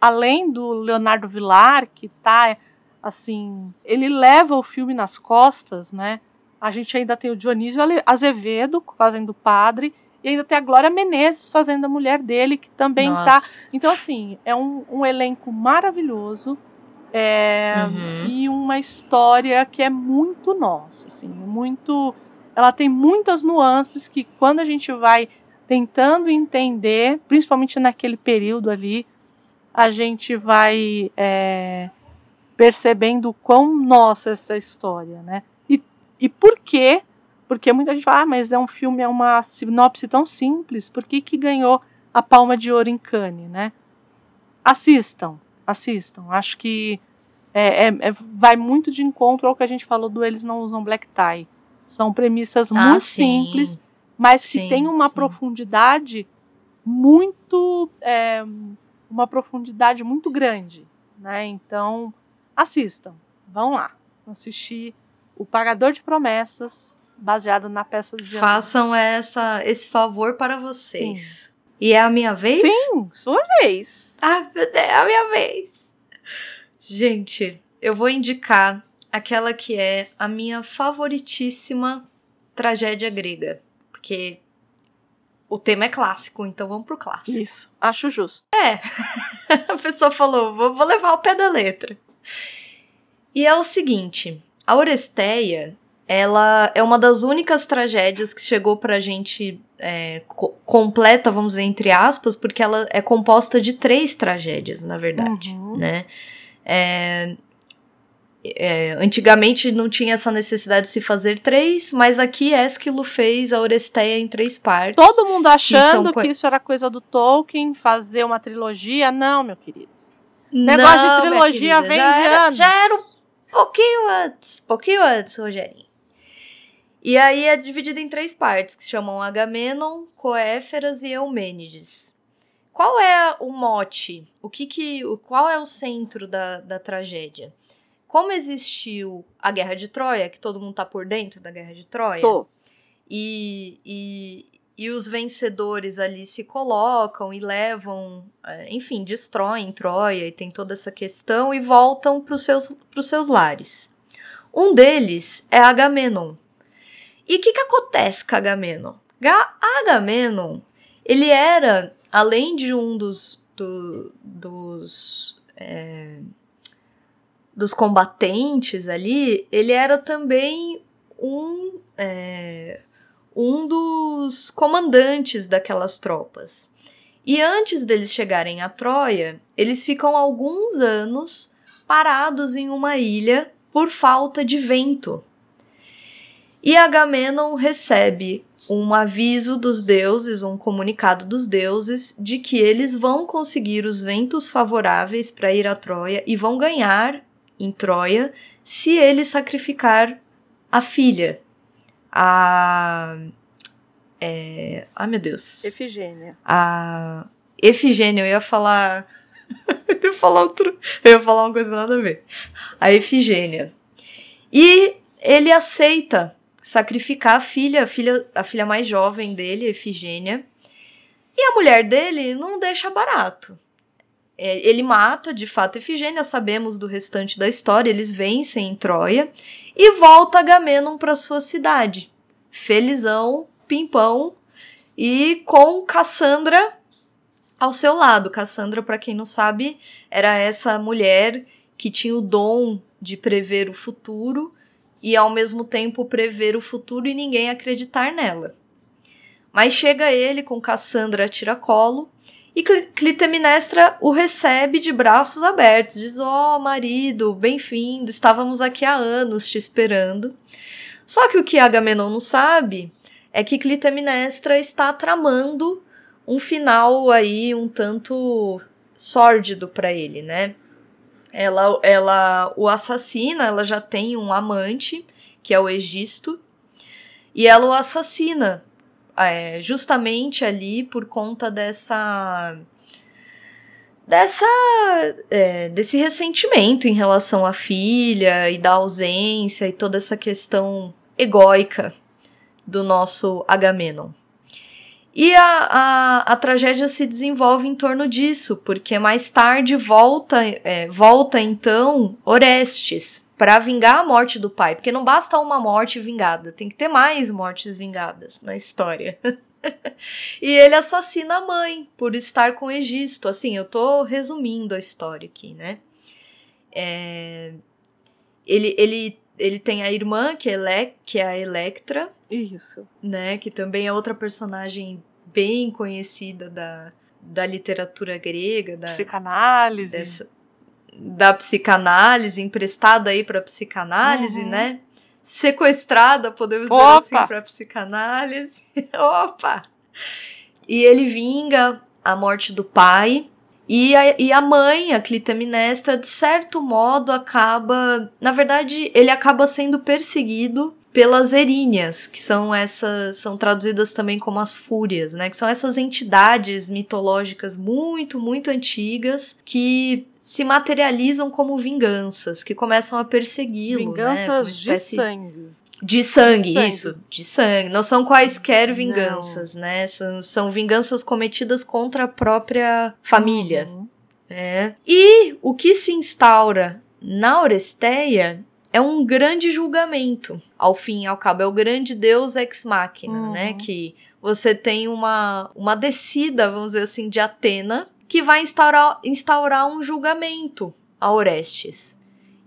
além do Leonardo Villar, que tá assim, ele leva o filme nas costas, né? A gente ainda tem o Dionísio Azevedo fazendo o padre, e ainda tem a Glória Menezes fazendo a mulher dele, que também tá Nossa. tá. Então, assim, é um, um elenco maravilhoso. É, uhum. E uma história que é muito nossa, assim, muito. Ela tem muitas nuances que quando a gente vai tentando entender, principalmente naquele período ali, a gente vai é, percebendo quão nossa essa história, né? E, e por quê? Porque muita gente fala, ah, mas é um filme, é uma sinopse tão simples, por que, que ganhou a Palma de Ouro em Cannes, né? Assistam, assistam. Acho que é, é, é, vai muito de encontro ao que a gente falou do Eles Não Usam Black Tie. São premissas ah, muito sim. simples, mas que sim, têm uma sim. profundidade muito... É, uma profundidade muito grande, né? Então, assistam, vão lá, assistir O Pagador de Promessas, baseado na peça de Façam essa, esse favor para vocês. Sim. E é a minha vez? Sim, sua vez. Ah, é a minha vez. Gente, eu vou indicar aquela que é a minha favoritíssima tragédia grega. Porque o tema é clássico, então vamos pro clássico. Isso, acho justo. É. a pessoa falou, vou, levar o pé da letra. E é o seguinte, a Oresteia, ela é uma das únicas tragédias que chegou pra gente é, co completa, vamos dizer, entre aspas, porque ela é composta de três tragédias, na verdade, uhum. né? É, é, antigamente não tinha essa necessidade de se fazer três, mas aqui Esquilo fez a Oresteia em três partes. Todo mundo achando que, que isso era coisa do Tolkien, fazer uma trilogia. Não, meu querido. Negócio não, de trilogia vem já era, já era um pouquinho antes, pouquinho antes, Rogerinho. E aí é dividido em três partes, que se chamam Agamenon, Coéferas e Eumênides. Qual é o mote? O que que, qual é o centro da, da tragédia? Como existiu a Guerra de Troia, que todo mundo tá por dentro da Guerra de Troia. Tô. E, e, e os vencedores ali se colocam e levam, é, enfim, destroem Troia e tem toda essa questão e voltam para os seus, pros seus lares. Um deles é Agamenon. E o que, que acontece com Agamenon? Agamenon, ele era, além de um dos, do, dos, é, dos combatentes ali, ele era também um é, um dos comandantes daquelas tropas. E antes deles chegarem a Troia, eles ficam alguns anos parados em uma ilha por falta de vento. E Agamenon recebe um aviso dos deuses, um comunicado dos deuses, de que eles vão conseguir os ventos favoráveis para ir a Troia e vão ganhar em Troia se ele sacrificar a filha a. É, ai meu Deus. Efigênia. A. Efigênia, eu ia falar. eu ia falar outro. Eu ia falar uma coisa nada a ver. A Efigênia. E ele aceita sacrificar a filha, a filha, a filha mais jovem dele, Efigênia. E a mulher dele não deixa barato. É, ele mata, de fato, Efigênia, sabemos do restante da história, eles vencem em Troia e volta Agamenon para sua cidade. Felizão, pimpão e com Cassandra ao seu lado. Cassandra, para quem não sabe, era essa mulher que tinha o dom de prever o futuro e ao mesmo tempo prever o futuro e ninguém acreditar nela. Mas chega ele com Cassandra a tiracolo e Clitemnestra o recebe de braços abertos, diz: Ó oh, marido, bem-vindo, estávamos aqui há anos te esperando. Só que o que Agamenon não sabe é que Clitemnestra está tramando um final aí um tanto sórdido para ele, né? Ela, ela o assassina, ela já tem um amante, que é o Egisto, e ela o assassina é, justamente ali por conta dessa dessa é, desse ressentimento em relação à filha e da ausência e toda essa questão egóica do nosso Agamenon. E a, a, a tragédia se desenvolve em torno disso, porque mais tarde volta, é, volta então Orestes para vingar a morte do pai, porque não basta uma morte vingada, tem que ter mais mortes vingadas na história. e ele assassina a mãe por estar com Egisto. Assim, eu tô resumindo a história aqui, né? É... Ele, ele, ele tem a irmã, que é, Ele que é a Electra. Isso. Né? Que também é outra personagem bem conhecida da, da literatura grega, da psicanálise, dessa, da psicanálise, emprestada aí para psicanálise, uhum. né? Sequestrada, podemos Opa! dizer assim, para psicanálise. Opa! E ele vinga a morte do pai. E a, e a mãe, a Clitemnestra, de certo modo acaba. Na verdade, ele acaba sendo perseguido pelas erinhas, que são essas, são traduzidas também como as fúrias, né? Que são essas entidades mitológicas muito, muito antigas que se materializam como vinganças, que começam a persegui-lo, né? Vinganças de sangue. De sangue, sangue, isso, de sangue. Não são quaisquer vinganças, Não. né? São, são vinganças cometidas contra a própria família. Uhum. É. E o que se instaura na Oresteia é um grande julgamento. Ao fim e ao cabo, é o grande Deus ex machina, uhum. né? Que você tem uma, uma descida, vamos dizer assim, de Atena, que vai instaurar, instaurar um julgamento a Orestes.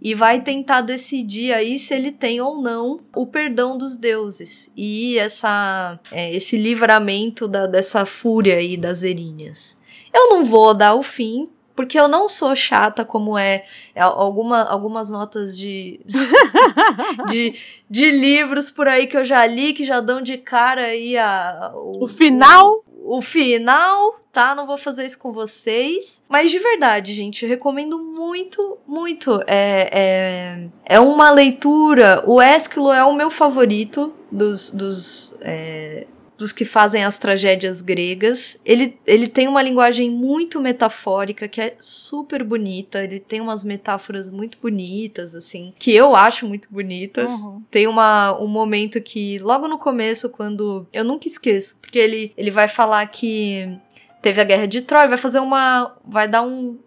E vai tentar decidir aí se ele tem ou não o perdão dos deuses. E essa, é, esse livramento da, dessa fúria aí das erinhas. Eu não vou dar o fim, porque eu não sou chata como é, é alguma, algumas notas de, de, de livros por aí que eu já li, que já dão de cara aí a, o, o final. O, o final, tá? Não vou fazer isso com vocês. Mas de verdade, gente, eu recomendo muito, muito. É, é, é uma leitura. O Esquilo é o meu favorito dos. dos é, dos que fazem as tragédias gregas. Ele, ele tem uma linguagem muito metafórica, que é super bonita. Ele tem umas metáforas muito bonitas, assim, que eu acho muito bonitas. Uhum. Tem uma, um momento que, logo no começo, quando. Eu nunca esqueço, porque ele, ele vai falar que teve a guerra de Troia, vai fazer uma. Vai dar um,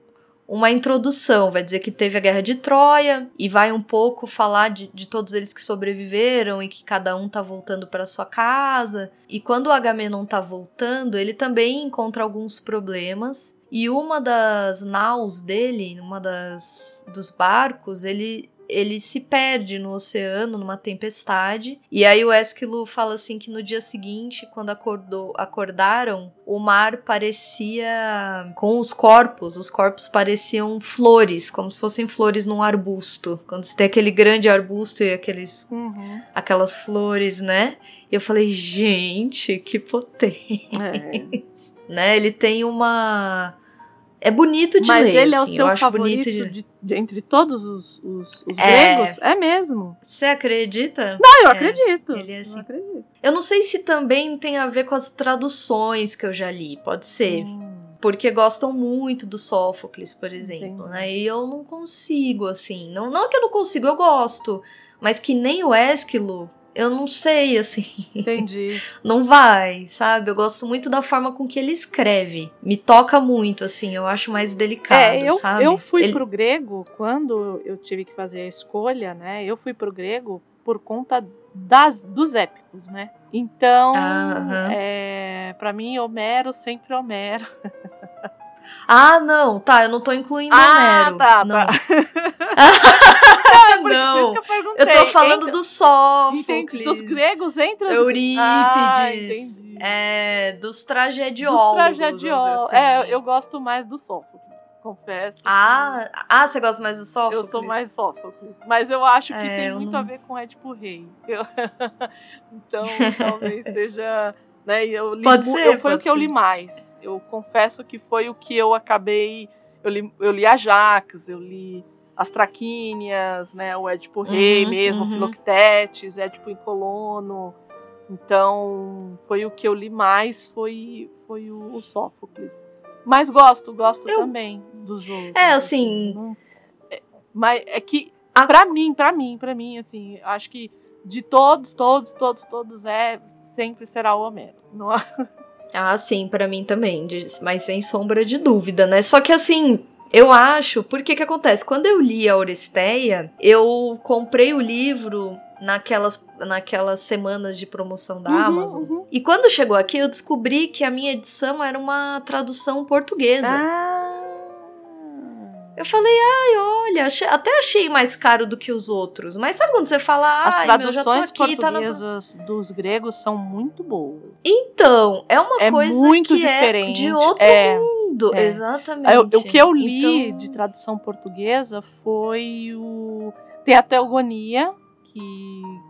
uma introdução, vai dizer que teve a guerra de Troia e vai um pouco falar de, de todos eles que sobreviveram e que cada um tá voltando para sua casa. E quando o Agamenon tá voltando, ele também encontra alguns problemas. E uma das naus dele, uma das dos barcos, ele ele se perde no oceano numa tempestade. E aí o Esquilo fala assim que no dia seguinte, quando acordou, acordaram, o mar parecia com os corpos, os corpos pareciam flores, como se fossem flores num arbusto. Quando você tem aquele grande arbusto e aqueles uhum. aquelas flores, né? E eu falei, gente, que potente. É. né? Ele tem uma é bonito de Mas ler. Mas ele é o assim, seu favorito de... De, de, entre todos os, os, os é... gregos? É mesmo. Você acredita? Não, eu é. acredito. Ele é assim. Eu, acredito. eu não sei se também tem a ver com as traduções que eu já li. Pode ser. Hum. Porque gostam muito do Sófocles, por exemplo, Entendi. né? E eu não consigo, assim. Não, não que eu não consigo, eu gosto. Mas que nem o Ésquilo eu não sei, assim. Entendi. não vai, sabe? Eu gosto muito da forma com que ele escreve. Me toca muito, assim, eu acho mais delicado, é, eu, sabe? Eu fui ele... pro grego quando eu tive que fazer a escolha, né? Eu fui pro grego por conta das, dos épicos, né? Então, ah, é, para mim, Homero sempre Homero. Ah, não, tá, eu não tô incluindo Ah, Homero. tá, não. tá. Não, que eu perguntei. Eu tô falando Entra- do Sófocles. Dos gregos entra os... Eurípides. Ah. É, dos Dos tragediólogos. tragediólogos. vamos dizer É, assim. eu gosto mais do Sófocles, confesso. Ah, ah, você gosta mais do Sófocles? Eu sou mais Sófocles. Mas eu acho que É, tem eu muito não- a ver com Édipo Rei. Eu- então, talvez seja. Né, eu li Pode ser, eu- foi o pode que eu ser. li mais. Eu confesso que foi o que eu acabei. Eu li, eu li Ajax, eu li As Traquínias, né, o Édipo Rei Uhum, mesmo, uhum. Filoctetes, Édipo em Colono. Então, foi o que eu li mais, foi, foi o, o Sófocles. Mas gosto, gosto Eu- também dos outros. É, assim- não- é, mas é que, A- pra mim, pra mim, pra mim, assim, acho que de todos, todos, todos, todos, é, sempre será o Homero. Não, Ah, sim, pra mim também, mas sem sombra de dúvida, né? Só que assim, eu acho, porque que acontece? Quando eu li a Oresteia, eu comprei o livro naquelas, naquelas semanas de promoção da Uhum, Amazon. uhum. E quando chegou aqui, eu descobri que a minha edição era uma tradução portuguesa. Ah. Eu falei, ai, olha, achei- até achei mais caro do que os outros. Mas sabe quando você fala, As ai, meu, já tô traduções aqui, tá na... portuguesas dos gregos são muito boas. Então, é uma É coisa muito que é diferente, de outro é, mundo. É. Exatamente. Eu- o que eu li Então- de tradução portuguesa foi o Teateogonia, que,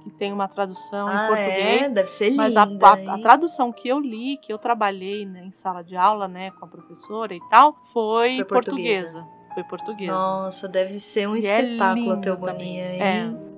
que tem uma tradução ah, em português. É, deve ser linda. Mas a, a- a tradução que eu li, que eu trabalhei né, em sala de aula, né, com a professora e tal, foi, Foi portuguesa. portuguesa. Foi portuguesa. Nossa, deve ser um E é espetáculo a lindo teogonia, hein? É.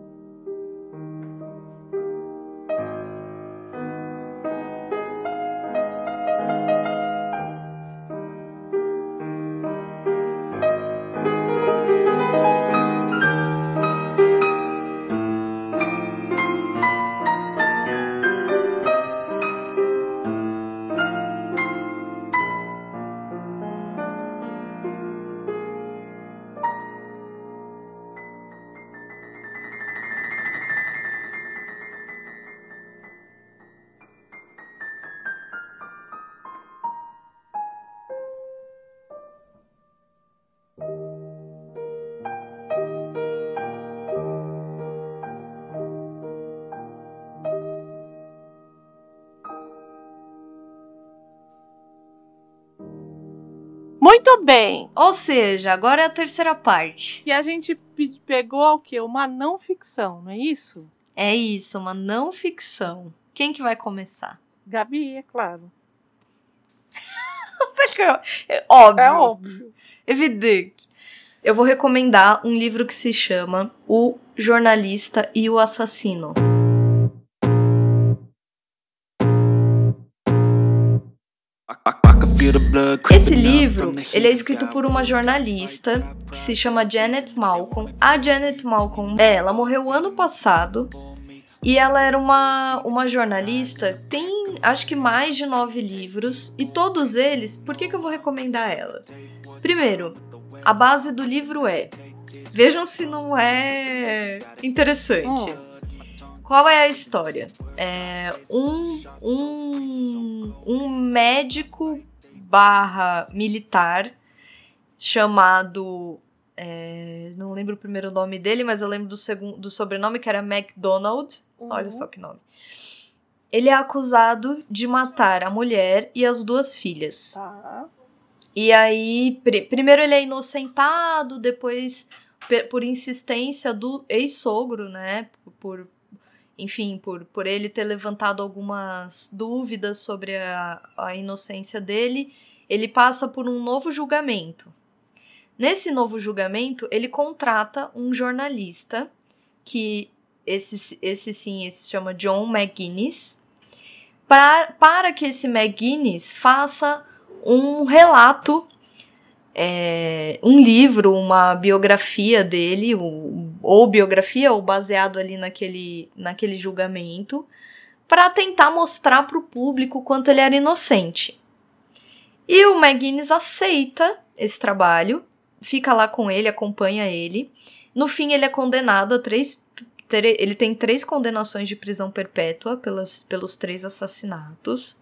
bem. Ou seja, agora é a terceira parte. E a gente pe- pegou o quê? Uma não ficção, não é isso? É isso, uma não ficção. Quem que vai começar? Gabi, é claro. É óbvio. É óbvio. Evidente. Eu vou recomendar um livro que se chama O Jornalista e o Assassino. Esse livro, ele é escrito por uma jornalista que se chama Janet Malcolm. A Janet Malcolm, é, ela morreu ano passado e ela era uma, uma jornalista, tem acho que mais de nove livros e todos eles, por que, que eu vou recomendar ela? Primeiro, a base do livro é, vejam se não é interessante. Hum. Qual é a história? É um, um, um médico barra militar chamado. é, não lembro o primeiro nome dele, mas eu lembro do, segundo, do sobrenome, que era MacDonald. Olha só que nome. Ele é acusado de matar a mulher e as duas filhas. Tá. E aí, pri- primeiro ele é inocentado, depois, por insistência do ex-sogro, né? Por, enfim, por, por ele ter levantado algumas dúvidas sobre a, a inocência dele, ele passa por um novo julgamento. Nesse novo julgamento, ele contrata um jornalista, que esse, esse sim, esse se chama John McGuinness, pra, para que esse McGuinness faça um relato, é, um livro, uma biografia dele, ou, ou biografia, ou baseado ali naquele, naquele julgamento, para tentar mostrar para o público quanto ele era inocente. E o McGuinness aceita esse trabalho, fica lá com ele, acompanha ele. No fim, ele é condenado a três. Ele tem três condenações de prisão perpétua pelas, pelos três assassinatos.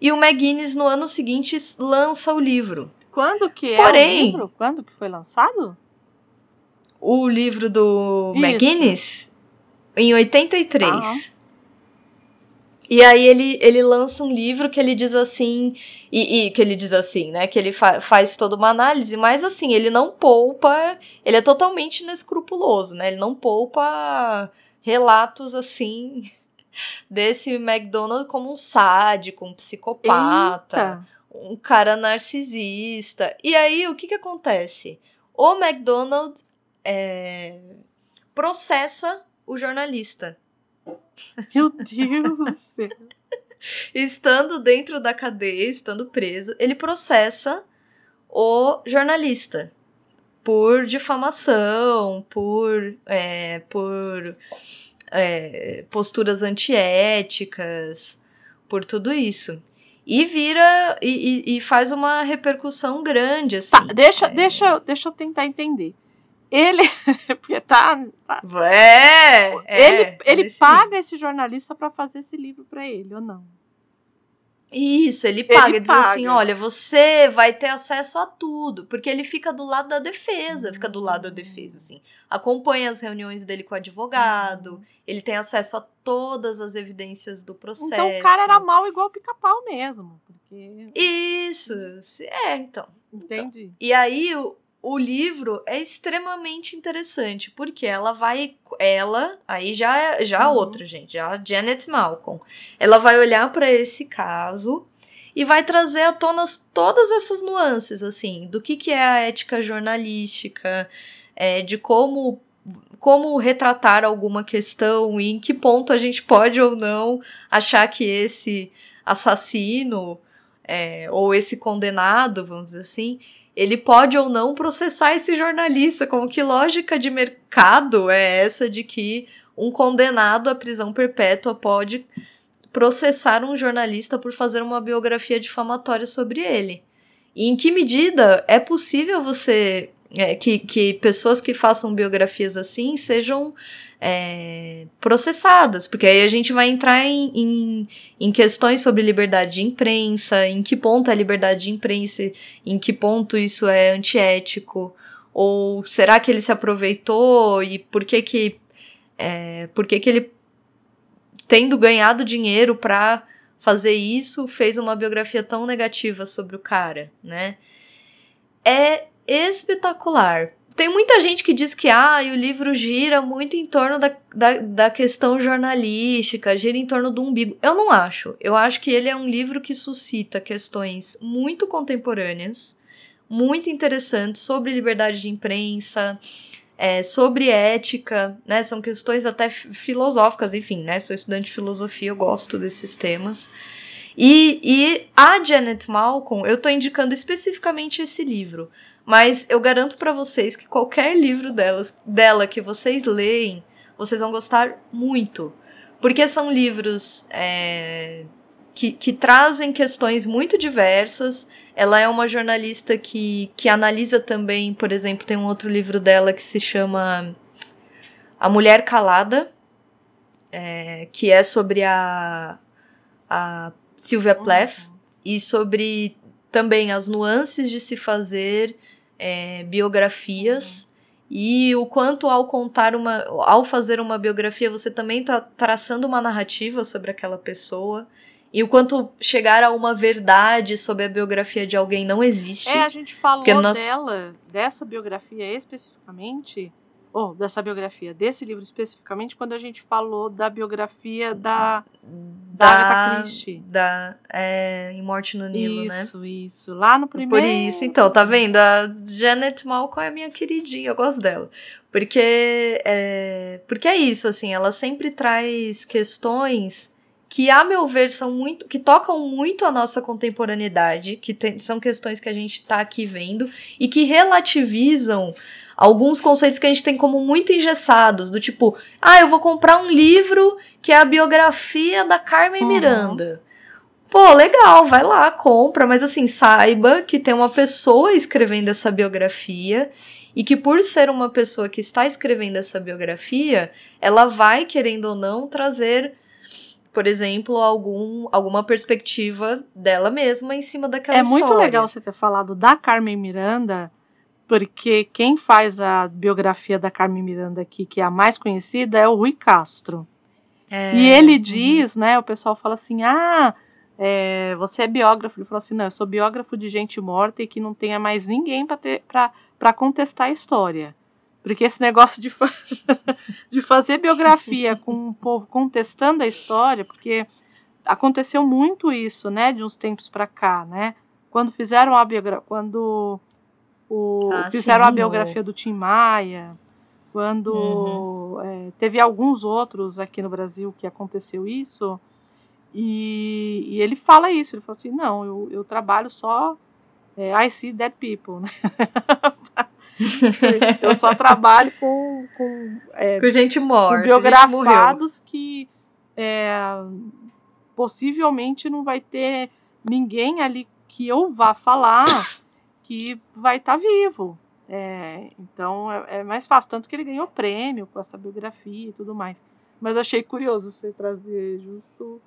E o McGuinness, no ano seguinte, lança o livro. Quando que é Porém- o livro? Quando que foi lançado? O livro do Isso. McGuinness, em 83. Ah. E aí ele, ele lança um livro que ele diz assim, e, e que ele diz assim, né? Que ele fa- faz toda uma análise, mas assim, ele não poupa, ele é totalmente inescrupuloso, né? Ele não poupa relatos assim desse McDonald como um sádico, um psicopata Eita. Um cara narcisista. E aí, o que que acontece? O McDonald é, processa o jornalista. Meu Deus do céu. Estando dentro da cadeia, estando preso, ele processa o jornalista por difamação, por, é, por é, posturas antiéticas, por tudo isso. E vira e, e- faz uma repercussão grande, assim. Tá, deixa, É. deixa, eu- deixa eu tentar entender. Ele, porque tá, tá- É, é, ele, ele paga esse jornalista pra fazer esse livro pra ele, ou não? Isso, ele paga. Ele diz assim: paga. olha, você vai ter acesso a tudo. Porque ele fica do lado da defesa, fica do lado da defesa, assim. Acompanha as reuniões dele com o advogado, ele tem acesso a todas as evidências do processo. Então o cara era mal igual o pica-pau mesmo. Porque. Isso, é, então. Entendi. E aí, o, o livro é extremamente interessante, porque ela vai. Ela, aí já é já Uhum. outra, gente, já a Janet Malcolm. Ela vai olhar para esse caso e vai trazer à tona todas essas nuances, assim, do que, que é a ética jornalística, é, de como. Como retratar alguma questão e em que ponto a gente pode ou não achar que esse assassino é, ou esse condenado, vamos dizer assim, ele pode ou não processar esse jornalista. Como que lógica de mercado é essa de que um condenado à prisão perpétua pode processar um jornalista por fazer uma biografia difamatória sobre ele? E em que medida é possível você é, que, que pessoas que façam biografias assim sejam é, processadas? Porque aí a gente vai entrar em, em, em questões sobre liberdade de imprensa, em que ponto é liberdade de imprensa, em que ponto isso é antiético, ou será que ele se aproveitou e por que que, é, por que, que ele, tendo ganhado dinheiro pra fazer isso, fez uma biografia tão negativa sobre o cara, né? É espetacular. Tem muita gente que diz que ah, o livro gira muito em torno da, da, da questão jornalística, gira em torno do umbigo. Eu não acho. Eu acho que ele é um livro que suscita questões muito contemporâneas, muito interessantes sobre liberdade de imprensa, é, sobre ética, né? São questões até fi- filosóficas, enfim, né? Sou estudante de filosofia, eu gosto desses temas. E, e a Janet Malcolm, eu tô indicando especificamente esse livro, mas eu garanto pra vocês que qualquer livro delas, dela que vocês leem, vocês vão gostar muito. Porque são livros é, que, que trazem questões muito diversas. Ela é uma jornalista que, que analisa também, por exemplo, tem um outro livro dela que se chama A Mulher Calada, é, que é sobre a, a Sylvia Plath e sobre também as nuances de se fazer é, biografias. E o quanto ao contar uma ao fazer uma biografia você também está traçando uma narrativa sobre aquela pessoa. E o quanto chegar a uma verdade sobre a biografia de alguém não existe. É, a gente falou nós- dela, dessa biografia especificamente, ou dessa biografia, desse livro especificamente, quando a gente falou da biografia da, da Agatha Christie. da é, em Morte no Nilo né Isso, isso. Lá no primeiro. Por isso, então, tá vendo? A Janet Malcolm é minha queridinha, eu gosto dela. Porque é, porque é isso, assim, ela sempre traz questões que, a meu ver, são muito. que tocam muito a nossa contemporaneidade, que tem- são questões que a gente tá aqui vendo, e que relativizam alguns conceitos que a gente tem como muito engessados, do tipo, ah, eu vou comprar um livro que é a biografia da Carmen Uhum. Miranda. Pô, legal, vai lá, compra, mas assim, saiba que tem uma pessoa escrevendo essa biografia e que por ser uma pessoa que está escrevendo essa biografia, ela vai, querendo ou não, trazer por exemplo, algum, alguma perspectiva dela mesma em cima daquela É história. muito legal você ter falado da Carmen Miranda, porque quem faz a biografia da Carmen Miranda aqui, que é a mais conhecida, é o Rui Castro. É, E ele uhum. diz, né? O pessoal fala assim: ah, é, você é biógrafo. Ele falou assim: não, eu sou biógrafo de gente morta e que não tenha mais ninguém para contestar a história. Porque esse negócio de, fa- de fazer biografia com o povo contestando a história, porque aconteceu muito isso, né, de uns tempos para cá, né? Quando fizeram a biografia, quando o, Ah, fizeram a sim, biografia do Tim Maia, quando Uhum. é, teve alguns outros aqui no Brasil que aconteceu isso, e, e ele fala isso, ele fala assim, não, eu, eu trabalho só é, I see dead people, né? eu só trabalho com, com, é, Com gente com morta. gente morreu. biografados que é, possivelmente não vai ter ninguém ali que eu vá falar que vai estar vivo. É, então é, é mais fácil, tanto que ele ganhou prêmio com essa biografia e tudo mais. Mas achei curioso você trazer justo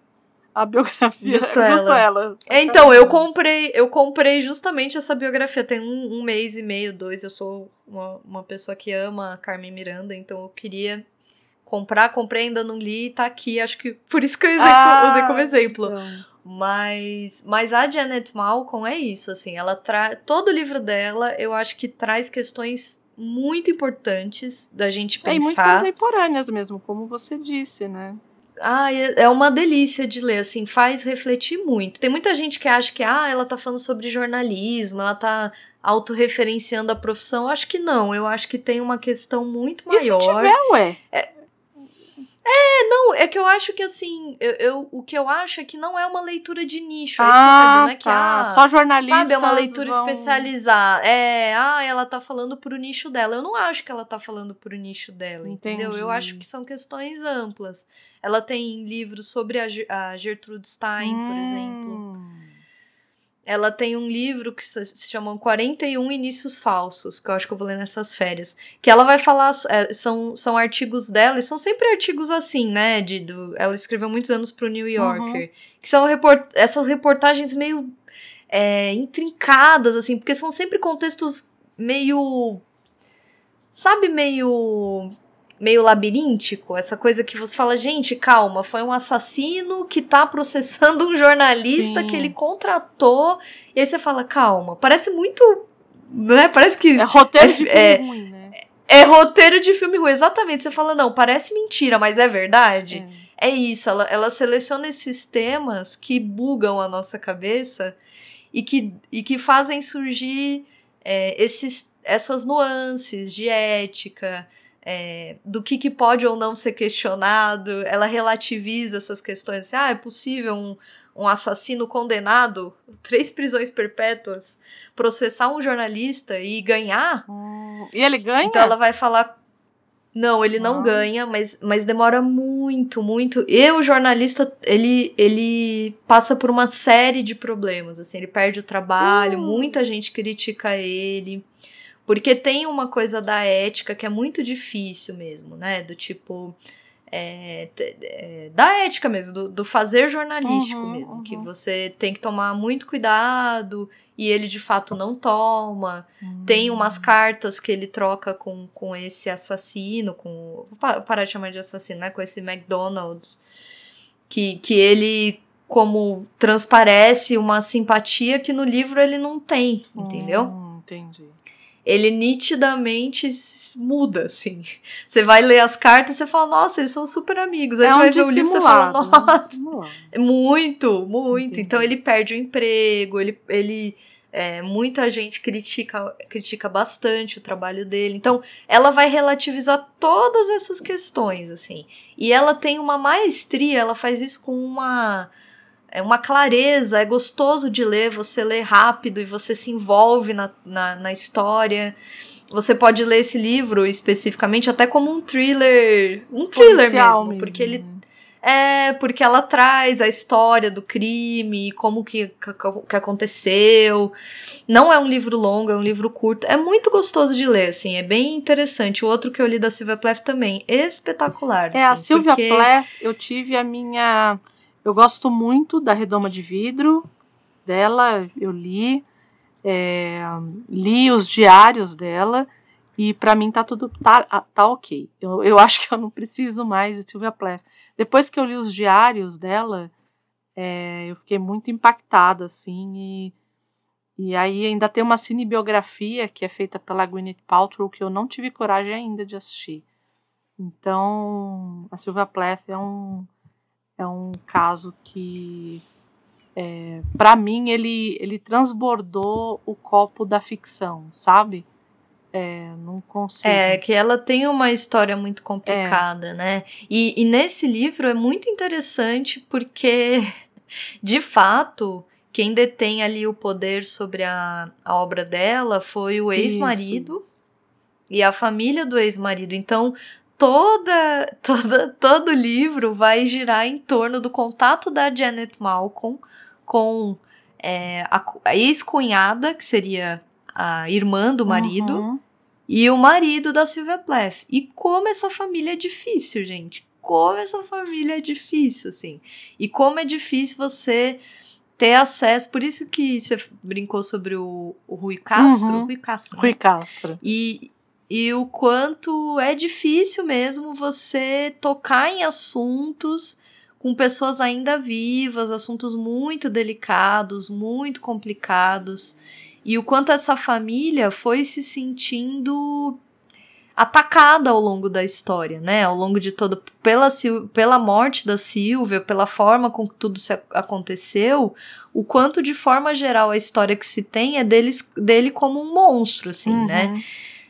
a biografia. Justo ela. Então, eu comprei, eu comprei justamente essa biografia. Tem um, um mês e meio, dois. Eu sou uma, uma pessoa que ama a Carmen Miranda, então eu queria comprar, comprei, ainda não li, tá aqui. Acho que por isso que eu usei, Ah, usei como exemplo. então. Mas, mas a Janet Malcolm é isso, assim, ela traz todo o livro dela, eu acho que traz questões muito importantes da gente É, e muito pensar. contemporâneas mesmo, como você disse, né? Ah, é é uma delícia de ler, assim, faz refletir muito. Tem muita gente que acha que, ah, ela tá falando sobre jornalismo, ela tá autorreferenciando a profissão. Eu acho que não, eu acho que tem uma questão muito E se maior. tiver, ué? Não, é que eu acho que, assim, eu, eu- o que eu acho é que não é uma leitura de nicho, é não é que, tá. ah, Só jornalistas Sabe, é uma leitura vão- especializada. É, ah, ela tá falando pro nicho dela. Eu não acho que ela tá falando pro nicho dela, entendeu? Eu Entendi. acho que são questões amplas. Ela tem livros sobre a, a Gertrude Stein, por exemplo. Ela tem um livro que se chama 41 Inícios Falsos, que eu acho que eu vou ler nessas férias. Que ela vai falar, é, são, são artigos dela, e são sempre artigos assim, né? De, do, ela escreveu muitos anos pro New Yorker. Que são report, essas reportagens meio é, intrincadas, assim, porque são sempre contextos meio. Sabe, meio. Meio labiríntico? Essa coisa que você fala, gente, calma, foi um assassino que tá processando um jornalista Sim. que ele contratou. E aí você fala, calma, parece muito. Né? Parece que É roteiro É- de filme é- ruim, né? é roteiro de filme ruim. Exatamente. Você fala, não, parece mentira, mas é verdade. É isso, ela, ela seleciona esses temas que bugam a nossa cabeça e que, e que fazem surgir é, esses, essas nuances de ética, é, do que, que pode ou não ser questionado. Ela relativiza essas questões. Assim, ah, é possível um, um assassino condenado, três prisões perpétuas, processar um jornalista e ganhar? Hum, E ele ganha? Então ela vai falar. Não, ele não Ah. ganha, mas, mas demora muito, muito. E o jornalista, ele, ele passa por uma série de problemas, assim, ele perde o trabalho, Uh. muita gente critica ele. Porque tem uma coisa da ética que é muito difícil mesmo, né? Do tipo. é, é, da ética mesmo, do, do fazer jornalístico Uhum, mesmo. Que uhum. você tem que tomar muito cuidado e ele de fato não toma. Tem umas cartas que ele troca com, com esse assassino, com. Vou pa- parar de chamar de assassino, né? Com esse McDonald's. Que, que ele, como transparece uma simpatia que no livro ele não tem, entendeu? Hum, entendi. Ele nitidamente muda, assim. Você vai ler as cartas e você fala, nossa, eles são super amigos. Aí é você um vai ver o livro e você fala, dissimulado, nossa. é um dissimulado. Muito, muito. Entendi. Então ele perde o emprego, ele, ele é, muita gente critica, critica bastante o trabalho dele. Então ela vai relativizar todas essas questões, assim. E ela tem uma maestria, ela faz isso com uma é uma clareza, é gostoso de ler, você lê rápido e você se envolve na, na, na história. Você pode ler esse livro especificamente até como um thriller, um thriller Policial mesmo, porque ele né? é, porque ela traz a história do crime, como que, que, aconteceu. Não é um livro longo, é um livro curto. É muito gostoso de ler, assim, é bem interessante. O outro que eu li da Silvia Plath também, espetacular. É, a assim, Silvia porque- Plath, eu tive a minha. Eu gosto muito da Redoma de Vidro dela, eu li, é, li os diários dela e para mim tá tudo tá, tá ok. Eu, eu acho que eu não preciso mais de Sylvia Plath. Depois que eu li os diários dela, é, eu fiquei muito impactada assim e e aí ainda tem uma cinebiografia que é feita pela Gwyneth Paltrow que eu não tive coragem ainda de assistir. Então, a Sylvia Plath é um é um caso que é, para mim ele ele transbordou o copo da ficção, sabe? É, não consigo. É, que ela tem uma história muito complicada, é. né? E, e nesse livro é muito interessante porque, de fato, quem detém ali o poder sobre a, a obra dela foi o ex-marido e a família do ex-marido. Então, toda, toda, todo livro vai girar em torno do contato da Janet Malcolm com é, a, a ex-cunhada, que seria a irmã do marido, uhum. e o marido da Sylvia Plath. E como essa família é difícil, gente. Como essa família é difícil, assim. E como é difícil você ter acesso. Por isso que você brincou sobre o, o Rui Castro. Uhum. Rui Castro. Rui né? Castro. E, e o quanto é difícil mesmo você tocar em assuntos com pessoas ainda vivas, assuntos muito delicados, muito complicados. E o quanto essa família foi se sentindo atacada ao longo da história, né? Ao longo de todo pela pela morte da Silvia, pela forma com que tudo aconteceu, o quanto de forma geral a história que se tem é deles, dele como um monstro, assim, né? uhum. né?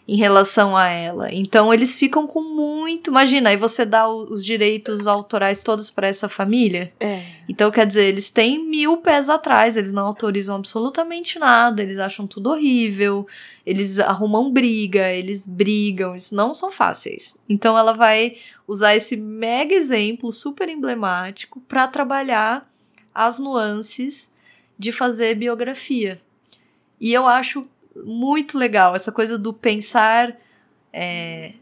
Em relação a ela. Então eles ficam com muito. Imagina, aí você dá os direitos autorais todos para essa família. É. Então, quer dizer, eles têm mil pés atrás, eles não autorizam absolutamente nada, eles acham tudo horrível, eles arrumam briga, eles brigam, eles não são fáceis. Então, ela vai usar esse mega exemplo super emblemático para trabalhar as nuances de fazer biografia. E eu acho muito legal essa coisa do pensar. É,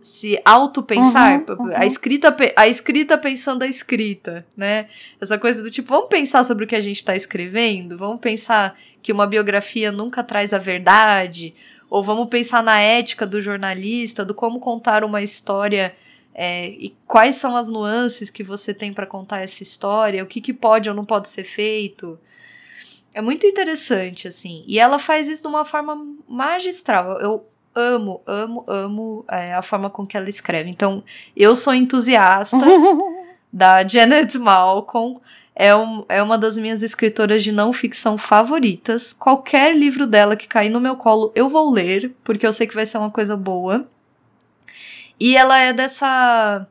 se auto-pensar, uhum, uhum. a escrita a escrita pensando a escrita, né? Essa coisa do tipo, vamos pensar sobre o que a gente está escrevendo, vamos pensar que uma biografia nunca traz a verdade, ou vamos pensar na ética do jornalista, do como contar uma história é, e quais são as nuances que você tem para contar essa história, o que, que pode ou não pode ser feito. É muito interessante, assim. E ela faz isso de uma forma magistral. Eu amo, amo, amo é, a forma com que ela escreve. Então, eu sou entusiasta da Janet Malcolm. É, um, é uma das minhas escritoras de não ficção favoritas. Qualquer livro dela que cair no meu colo, eu vou ler, porque eu sei que vai ser uma coisa boa. E ela é dessa,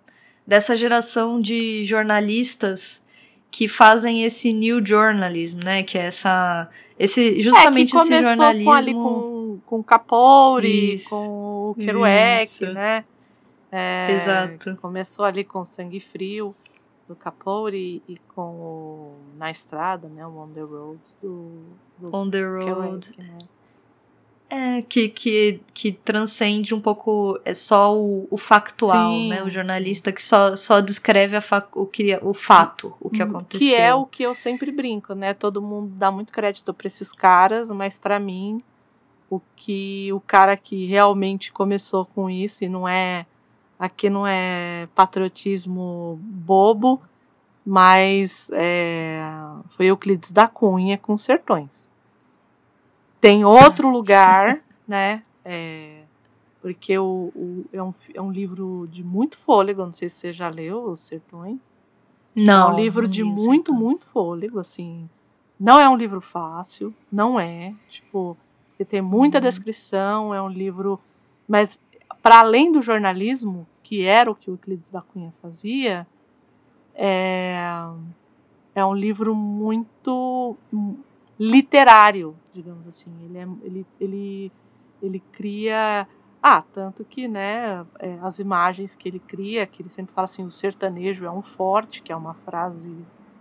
dessa geração de jornalistas que fazem esse new journalism, né? Que é essa. Esse, justamente é, esse jornalismo. Com, ali com, com Capori, isso, com o Kerouac, né? É, Exato. Começou ali com Sangue Frio do Capori e com o Na Estrada, né? O On the Road do, do On the Road. Kerouac, né? É, que, que, que transcende um pouco é só o, o factual, sim, né? O jornalista sim. que só, só descreve o, que, o fato, o que aconteceu. Que é o que eu sempre brinco, né? Todo mundo dá muito crédito para esses caras, mas para mim, o que o cara que realmente começou com isso, e não é. Aqui não é patriotismo bobo, mas é, foi Euclides da Cunha com Sertões. Tem outro lugar, né? É, porque o, o, é, um, é um livro de muito fôlego, não sei se você já leu Os Sertões. Não. É um livro de muito, muito fôlego, assim. Não é um livro fácil, não é. Tipo, tem muita uhum. descrição, é um livro. Mas, para além do jornalismo, que era o que o Euclides da Cunha fazia, é, é um livro muito literário, digamos assim. Ele, é, ele, ele, ele cria. Ah, tanto que, né, é, as imagens que ele cria, que ele sempre fala assim, o sertanejo é um forte, que é uma frase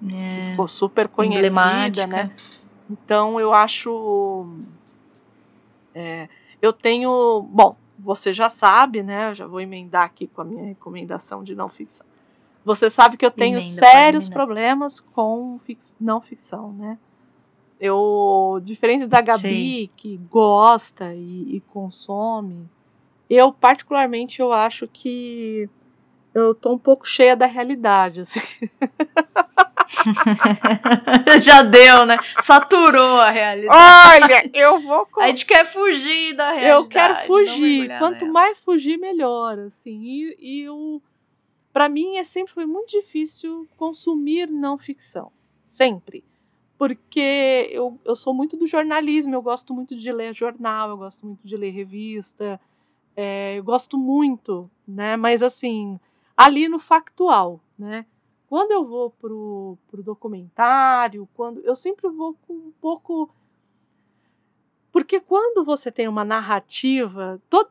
é, que ficou super conhecida, né? Então eu acho. É, eu tenho. Bom, você já sabe, né? Eu já vou emendar aqui com a minha recomendação de não ficção. Você sabe que eu tenho Emenda, sérios problemas com fix- não ficção, né? Eu, diferente da Gabi, Sei. que gosta e, e consome, eu particularmente eu acho que eu tô um pouco cheia da realidade, assim. Já deu, né? Saturou a realidade. Olha, eu vou A gente quer fugir da realidade. eu quero fugir. Quanto nela. mais fugir, melhor, assim. E, e eu, para mim, é sempre foi muito difícil consumir não ficção, sempre, porque eu, eu sou muito do jornalismo. Eu gosto muito de ler jornal, eu gosto muito de ler revista, é, eu gosto muito, né? Mas assim, ali no factual, né? Quando eu vou pro, pro documentário, quando eu sempre vou com um pouco porque quando você tem uma narrativa, to-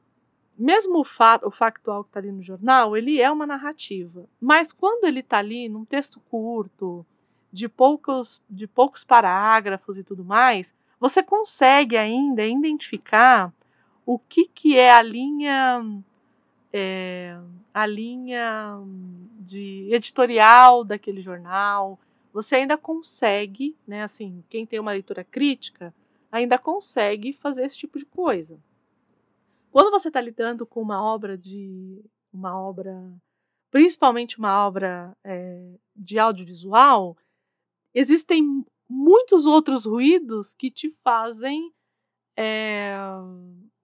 mesmo o, fa- o factual que está ali no jornal, ele é uma narrativa. Mas quando ele está ali num texto curto, de poucos, de poucos parágrafos e tudo mais, você consegue ainda identificar o que, que é a linha é, a linha de editorial daquele jornal. Você ainda consegue, né? Assim, quem tem uma leitura crítica ainda consegue fazer esse tipo de coisa. Quando você está lidando com uma obra de uma obra, principalmente uma obra é, de audiovisual, existem muitos outros ruídos que te fazem é,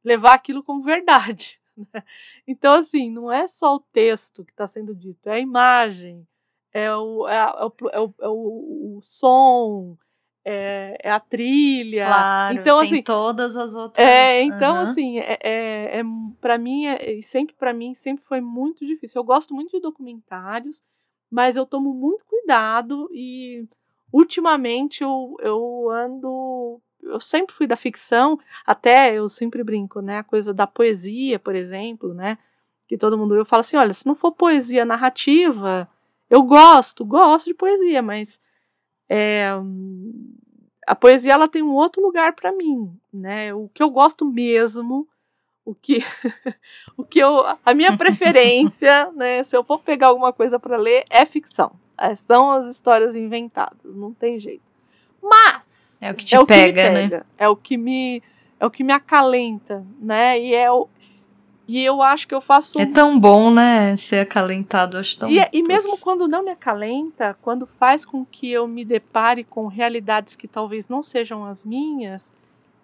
levar aquilo como verdade. né? Então, assim, não é só o texto que está sendo dito, é a imagem, é o, é, a- é o, é o, é o- o som, é, é a trilha. Claro, então, tem assim, todas as outras. é, então, Aham. assim, é, é, é para mim, é, sempre para mim, sempre foi muito difícil. Eu gosto muito de documentários, mas eu tomo muito cuidado e ultimamente eu, eu ando. Eu sempre fui da ficção, até eu sempre brinco, né? A coisa da poesia, por exemplo, né? Que todo mundo eu falo assim: olha, se não for poesia narrativa, eu gosto, gosto de poesia, mas é, a poesia ela tem um outro lugar para mim, né? O que eu gosto mesmo, o que o que eu a minha preferência, né, se eu for pegar alguma coisa para ler é ficção. É, são as histórias inventadas, não tem jeito. Mas É o que te é pega, que me né? pega, é o que me é o que me acalenta, né? E é o e eu acho que eu faço É tão bom, né? Ser acalentado, acho tão. e, é, e mesmo quando não me acalenta, quando faz com que eu me depare com realidades que talvez não sejam as minhas,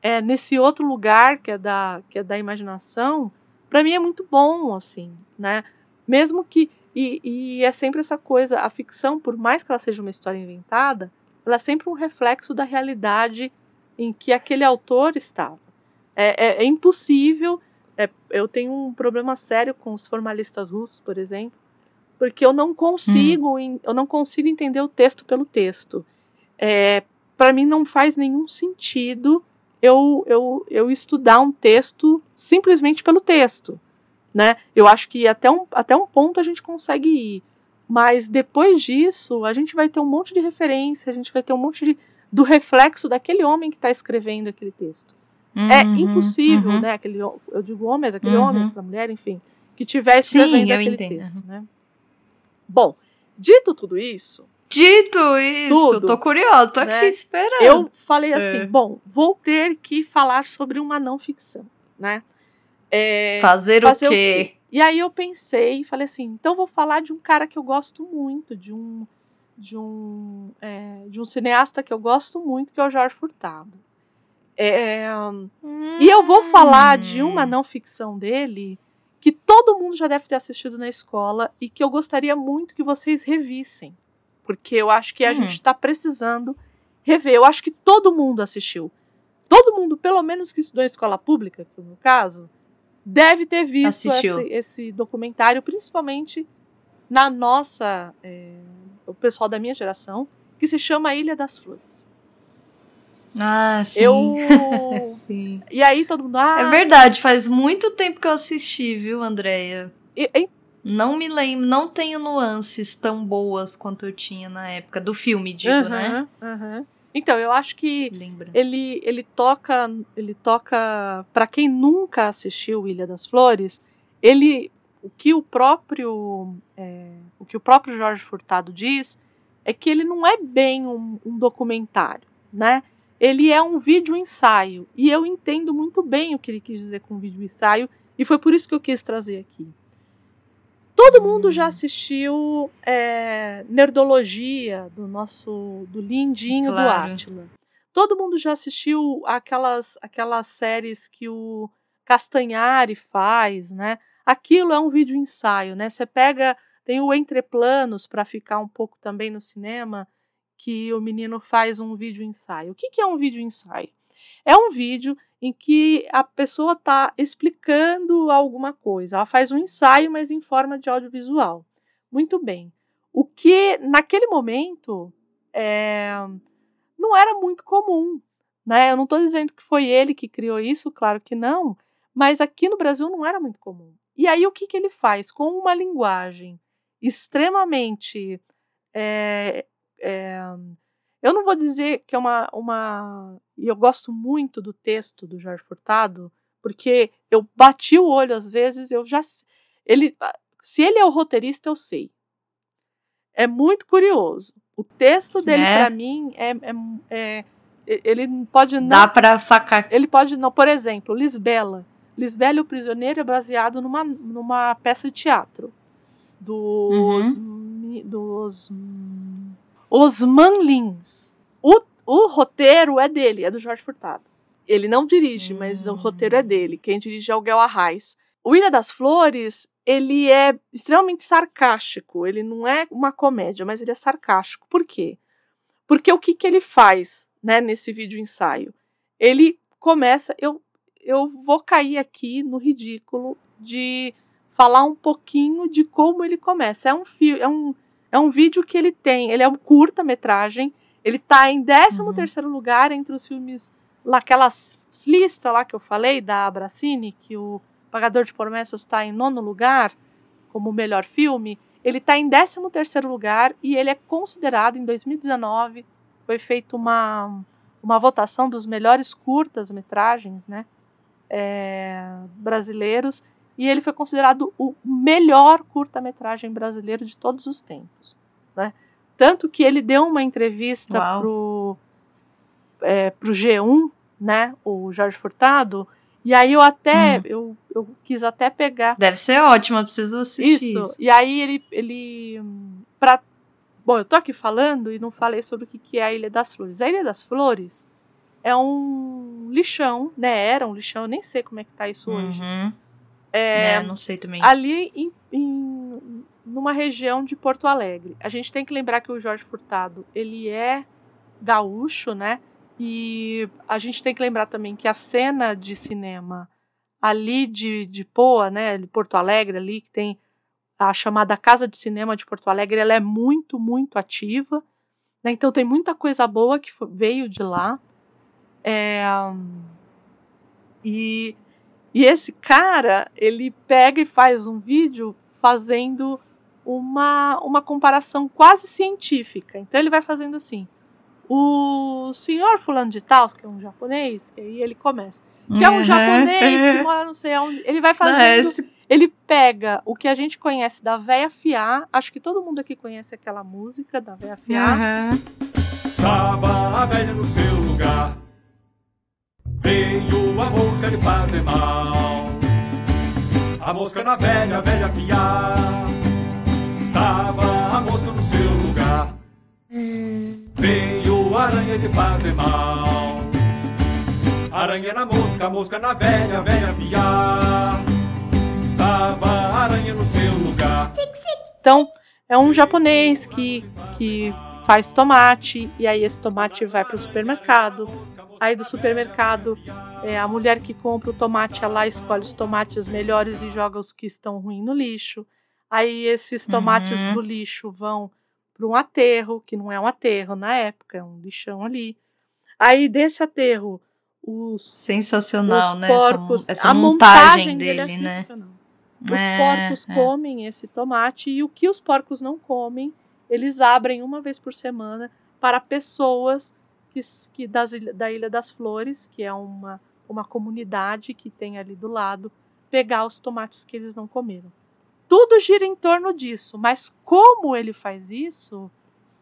é nesse outro lugar que é da que é da imaginação, para mim é muito bom, assim, né? Mesmo que e, e é sempre essa coisa, a ficção, por mais que ela seja uma história inventada, ela é sempre um reflexo da realidade em que aquele autor estava. É, é- é impossível. é- eu tenho um problema sério com os formalistas russos, por exemplo, porque eu não consigo, en- eu não consigo entender o texto pelo texto. É, Para mim não faz nenhum sentido eu, eu, eu estudar um texto simplesmente pelo texto, né? Eu acho que até um, até um ponto a gente consegue ir, mas depois disso a gente vai ter um monte de referência, a gente vai ter um monte de do reflexo daquele homem que está escrevendo aquele texto. É Uhum, impossível, uhum. né? Aquele, eu digo homem, mas aquele Uhum. homem, aquela mulher, enfim, que estiver Sim, escrevendo eu aquele entendo, texto, né? Bom, dito tudo isso, Dito isso, Tudo, tô curiosa, tô né? aqui esperando. eu falei assim, É. bom, vou ter que falar sobre uma não ficção, né? É, Fazer, fazer o o quê? E aí eu pensei e falei assim, então vou falar de um cara que eu gosto muito, de um de um é, de um cineasta que eu gosto muito, que é o Jorge Furtado. É, e eu vou falar de uma Hum. não ficção dele que todo mundo já deve ter assistido na escola e que eu gostaria muito que vocês revissem, porque eu acho que a Hum. gente está precisando rever. Eu acho que todo mundo assistiu. Todo mundo, pelo menos que estudou em escola pública, que o meu caso, deve ter visto esse, esse documentário, principalmente na nossa, é, o pessoal da minha geração, que se chama Ilha das Flores. Ah, sim. Eu Sim. e aí todo mundo, ah, É verdade, faz muito tempo que eu assisti, viu, Andréia? e- e- Não me lembro, não tenho nuances tão boas quanto eu tinha na época do filme, digo, né? Aham, aham. Então, eu acho que ele, ele toca, ele toca para quem nunca assistiu Ilha das Flores, ele o que o próprio é, o que o próprio Jorge Furtado diz é que ele não é bem um, um documentário, né? Ele é um vídeo ensaio e eu entendo muito bem o que ele quis dizer com vídeo ensaio e foi por isso que eu quis trazer aqui. Todo mundo já assistiu é, Nerdologia do nosso do Lindinho Claro. do Átila. Todo mundo já assistiu aquelas aquelas séries que o Castanhari faz, né? Aquilo é um vídeo ensaio, né? Você pega tem o Entreplanos para ficar um pouco também no cinema, que o menino faz um vídeo ensaio. O que, que é um vídeo ensaio? É um vídeo em que a pessoa está explicando alguma coisa. Ela faz um ensaio, mas em forma de audiovisual. Muito bem. O que naquele momento é, não era muito comum. Né? Eu não estou dizendo que foi ele que criou isso, claro que não, mas aqui no Brasil não era muito comum. E aí o que, que ele faz? Com uma linguagem extremamente. é, é, eu não vou dizer que é uma, uma. E eu gosto muito do texto do Jorge Furtado, porque eu bati o olho às vezes, eu já. Ele, se ele é o roteirista, eu sei. É muito curioso. O texto dele, É? para mim, é, é, é- Ele pode não. Dá pra sacar. Ele pode não. Por exemplo, Lisbela. Lisbela e o Prisioneiro é baseado numa, numa peça de teatro. Dos. mi- Dos. Hum, Osman Lins. O, o roteiro é dele, é do Jorge Furtado. Ele não dirige, mas o Hum. roteiro é dele. Quem dirige é o Guel Arraes. O Ilha das Flores, ele é extremamente sarcástico. Ele não é uma comédia, mas ele é sarcástico. Por quê? Porque o que, que ele faz né, nesse vídeo ensaio? Ele começa. Eu, eu vou cair aqui no ridículo de falar um pouquinho de como ele começa. É um, fi- é um, é um vídeo que ele tem. Ele é um curta-metragem. Ele está em 13 Uhum. terceiro lugar entre os filmes. Naquelas lista lá que eu falei, da Abracine, que o Pagador de Promessas está em nono lugar como o melhor filme. Ele está em 13 terceiro lugar e ele é considerado, em 2019, foi feita uma, uma votação dos melhores curtas-metragens né, é, brasileiros e ele foi considerado o melhor curta-metragem brasileiro de todos os tempos. Né? Tanto que ele deu uma entrevista Uau. pro, é, pro G1, né, o Jorge Furtado, e aí eu até, Hum. eu, eu quis até pegar Deve ser ótimo, eu preciso assistir isso. isso. E aí ele, ele pra... Bom, eu tô aqui falando e não falei sobre o que que é a Ilha das Flores. A Ilha das Flores é um lixão, né? Era um lixão, eu nem sei como é que tá isso hoje. É, É, não sei também. ali em, em- numa região de Porto Alegre. A gente tem que lembrar que o Jorge Furtado, ele é gaúcho, né? E a gente tem que lembrar também que a cena de cinema ali de, de Poa, né, de Porto Alegre ali, que tem a chamada Casa de Cinema de Porto Alegre, ela é muito, muito ativa. né? Então tem muita coisa boa que veio de lá. É, e, e esse cara, ele pega e faz um vídeo fazendo uma, uma comparação quase científica. Então ele vai fazendo assim. O senhor fulano de tal, que é um japonês, que aí ele começa. Que é um Uhum. japonês que mora não sei aonde. Ele vai Não, fazendo. esse- Ele pega o que a gente conhece da Véia Fiá. Acho que todo mundo aqui conhece aquela música da Véia Fiá. Uhum. Estava a velha no seu lugar. A mosca lhe fazer mal. A mosca na velha, velha fiar. Estava a mosca no seu lugar. Veio a aranha lhe fazer mal. Aranha na mosca, mosca na velha, velha fiar. Estava a aranha no seu lugar. Então, é um japonês que, que faz tomate. E aí esse tomate vai para o supermercado. Aí do supermercado, é, a mulher que compra o tomate, ela escolhe os tomates melhores e joga os que estão ruins no lixo. Aí esses tomates Uhum. do lixo vão para um aterro, que não é um aterro na época, é um lixão ali. Aí desse aterro, os, Sensacional, os né? Essa, porcos, mo- essa a montagem dele, é né? Os É, porcos é. comem esse tomate e o que os porcos não comem, eles abrem uma vez por semana para pessoas que, que das da Ilha das Flores, que é uma, uma comunidade que tem ali do lado, pegar os tomates que eles não comeram. tudo gira em torno disso, mas como ele faz isso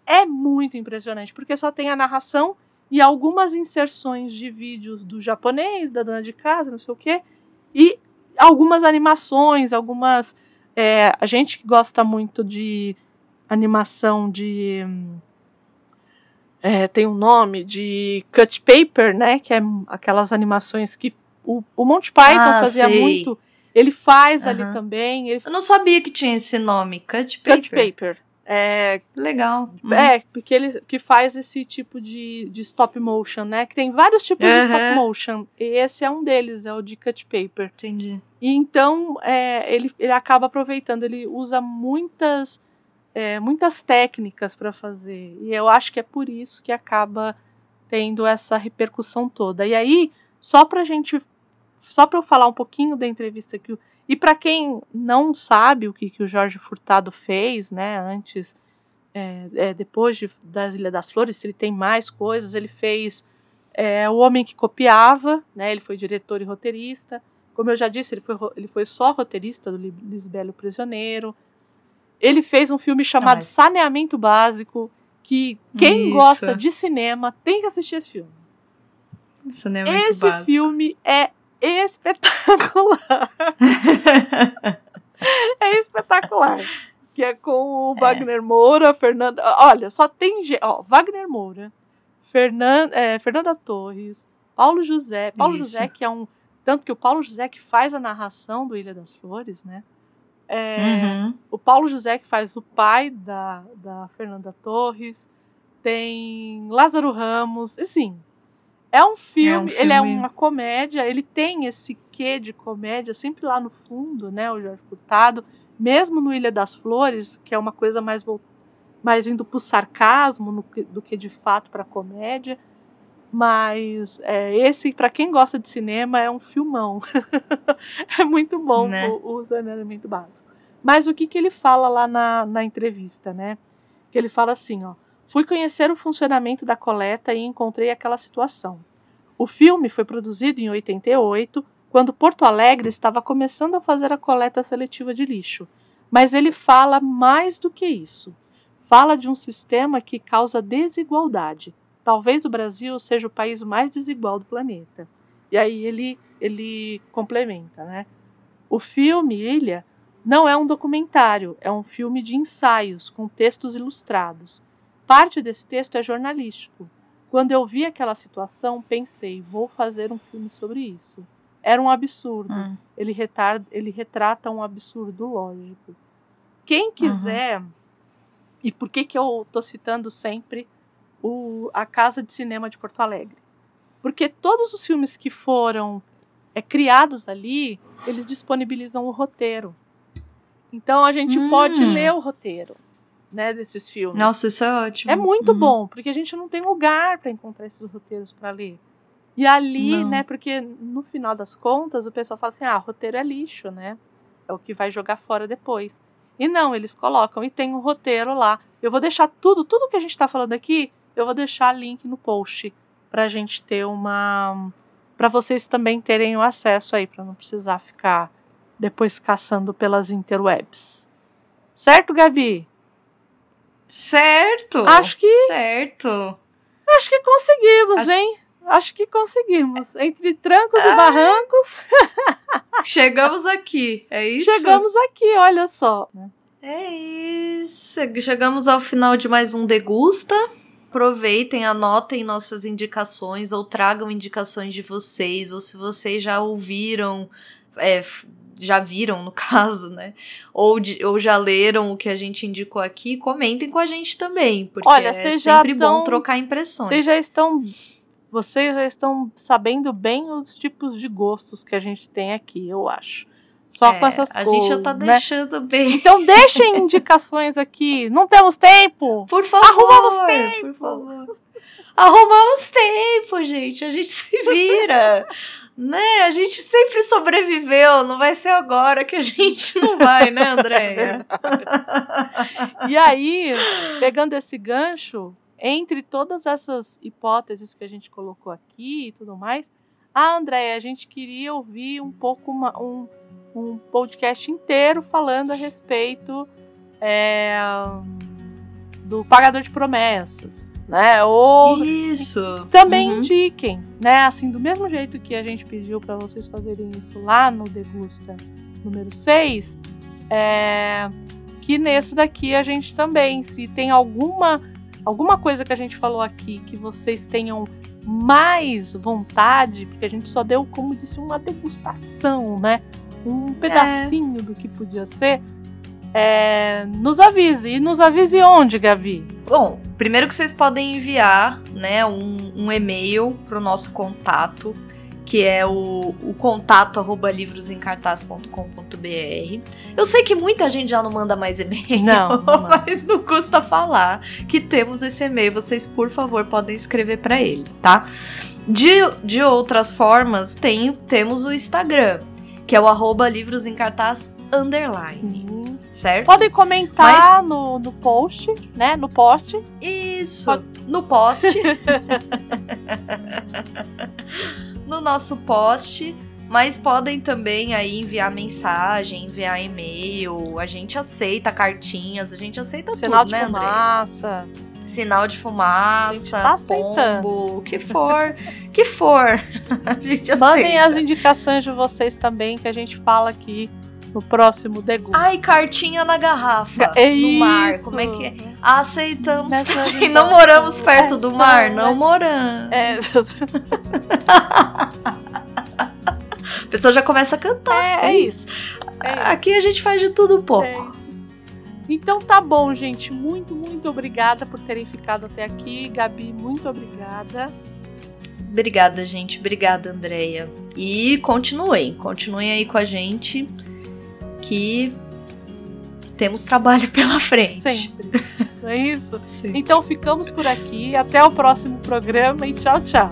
é muito impressionante, porque só tem a narração e algumas inserções de vídeos do japonês, da dona de casa, não sei o quê, e algumas animações, algumas. É, a gente que gosta muito de animação de. É, tem um nome de cut paper, né? Que é aquelas animações que o, o Monty Python Ah, fazia sei. muito. Ele faz ali Aham. também. Ele Eu não sabia que tinha esse nome, cut paper. cut paper. É, Legal. É, porque ele que faz esse tipo de, de stop motion, né? Que tem vários tipos de Aham. stop motion. E esse é um deles, é o de cut paper. Entendi. E então é, ele, ele acaba aproveitando, ele usa muitas, é, muitas técnicas para fazer. E eu acho que é por isso que acaba tendo essa repercussão toda. E aí, só pra gente. Só para eu falar um pouquinho da entrevista que. E para quem não sabe o que, que o Jorge Furtado fez, né, antes, é, é, depois de, das Ilha das Flores, se ele tem mais coisas, ele fez é, O Homem que Copiava, né, ele foi diretor e roteirista. Como eu já disse, ele foi, ele foi só roteirista do Li- Lisbelo Prisioneiro. Ele fez um filme chamado Saneamento Básico, que quem Isso. gosta de cinema tem que assistir esse filme. É muito esse básico. filme é espetacular. é espetacular. Que é com o Wagner Moura, Fernanda. Olha, só tem. Ó, Wagner Moura, Fernan, é, Fernanda Torres, Paulo José. Paulo Isso. José, que é um. Tanto que o Paulo José que faz a narração do Ilha das Flores, né? É, Uhum. o Paulo José, que faz o pai da, da Fernanda Torres. Tem Lázaro Ramos. Assim, é um filme, ele é filme- uma comédia, ele tem esse quê de comédia sempre lá no fundo, né? O Jorge Furtado, mesmo no Ilha das Flores, que é uma coisa mais, mais indo pro sarcasmo no do que de fato pra comédia. Mas é, esse, pra quem gosta de cinema, é um filmão. é muito bom Né? o, o saneamento básico. Mas o que, que ele fala lá na, na entrevista, né? Que ele fala assim, ó. Fui conhecer o funcionamento da coleta e encontrei aquela situação. O filme foi produzido em 88, quando Porto Alegre estava começando a fazer a coleta seletiva de lixo. Mas ele fala mais do que isso. Fala de um sistema que causa desigualdade. Talvez o Brasil seja o país mais desigual do planeta. E aí ele, ele complementa, né? O filme Ilha não é um documentário, é um filme de ensaios com textos ilustrados. Parte desse texto é jornalístico. Quando eu vi aquela situação, pensei, vou fazer um filme sobre isso. Era um absurdo. Hum. Ele, retar, ele retrata um absurdo lógico. Quem quiser, e por que, que eu tô citando sempre o, a Casa de Cinema de Porto Alegre? Porque todos os filmes que foram é, criados ali, eles disponibilizam o roteiro. Então a gente Hum. pode ler o roteiro né, desses filmes. Nossa, isso é ótimo. É muito Uhum. bom, porque a gente não tem lugar para encontrar esses roteiros para ler. E ali, Não. né, porque no final das contas o pessoal fala assim: ah, roteiro é lixo, né? É o que vai jogar fora depois. E não, eles colocam e tem um roteiro lá. Eu vou deixar tudo, tudo que a gente está falando aqui, eu vou deixar link no post pra gente ter uma. para vocês também terem o acesso aí, para não precisar ficar depois caçando pelas interwebs. Certo, Gabi? Certo. Acho que Certo. Acho que conseguimos, Acho- hein? Acho que conseguimos. Entre trancos e barrancos, Chegamos aqui. É isso? chegamos aqui, olha só. É isso. Chegamos ao final de mais um Degusta. Aproveitem, anotem nossas indicações ou tragam indicações de vocês, ou se vocês já ouviram, é, já viram no caso, né? Ou, de- ou já leram o que a gente indicou aqui, comentem com a gente também, porque Olha, é sempre bom tão- trocar impressões. Vocês já estão. Vocês já estão sabendo bem os tipos de gostos que a gente tem aqui, eu acho. Só É, com essas a coisas. gente já tá né? deixando bem. Então deixem indicações aqui. Não temos tempo. Por favor, Arrumamos tempo. Por favor. Arrumamos tempo, gente. A gente se vira. né? A gente sempre sobreviveu. Não vai ser agora que a gente não vai, né, Andréia? E aí, pegando esse gancho, entre todas essas hipóteses que a gente colocou aqui e tudo mais, a Andréia, a gente queria ouvir um pouco uma- um, um podcast inteiro falando a respeito é, do pagador de promessas, né? Ou Isso. também Uhum. indiquem, né? Assim, do mesmo jeito que a gente pediu para vocês fazerem isso lá no Degusta número 6, é, que nesse daqui a gente também, se tem alguma alguma coisa que a gente falou aqui que vocês tenham mais vontade, porque a gente só deu, como disse, uma degustação, né? Um pedacinho do que podia ser. é, nos avise. E nos avise onde, Gabi? Bom, primeiro que vocês podem enviar, né, um, um e-mail pro nosso contato, que é o, o contato arroba livrosemcartaz.com.br. Eu sei que muita gente já não manda mais e-mail, Não, não mas não custa falar que temos esse e-mail. Vocês, por favor, podem escrever para ele, tá? De, de outras formas, tem, temos o Instagram, que é o arroba livrosemcartaz underline, Sim. certo? Podem comentar no, no post, né? No post. Isso, Pode- no post. no nosso post. Mas podem também aí enviar mensagem, enviar e-mail. A gente aceita cartinhas, a gente aceita Sinal tudo, de né, André? Sinal de fumaça, tá pombo, o que for, que for. A gente aceita. Mandem as indicações de vocês também, que a gente fala aqui no próximo Degusta. Ai, cartinha na garrafa, É no mar, isso. como é que é? Aceitamos vida Não moramos perto é do só, mar, né? não moramos. É, A pessoa já começa a cantar. É É, isso. é isso. Aqui a gente faz de tudo um pouco. Então tá bom, gente. Muito, muito obrigada por terem ficado até aqui. Gabi, muito obrigada. Obrigada, gente. Obrigada, Andreia. E continuem, continuem aí com a gente que temos trabalho pela frente. Sempre. Não é isso? Sim. Então ficamos por aqui. Até o próximo programa e tchau, tchau.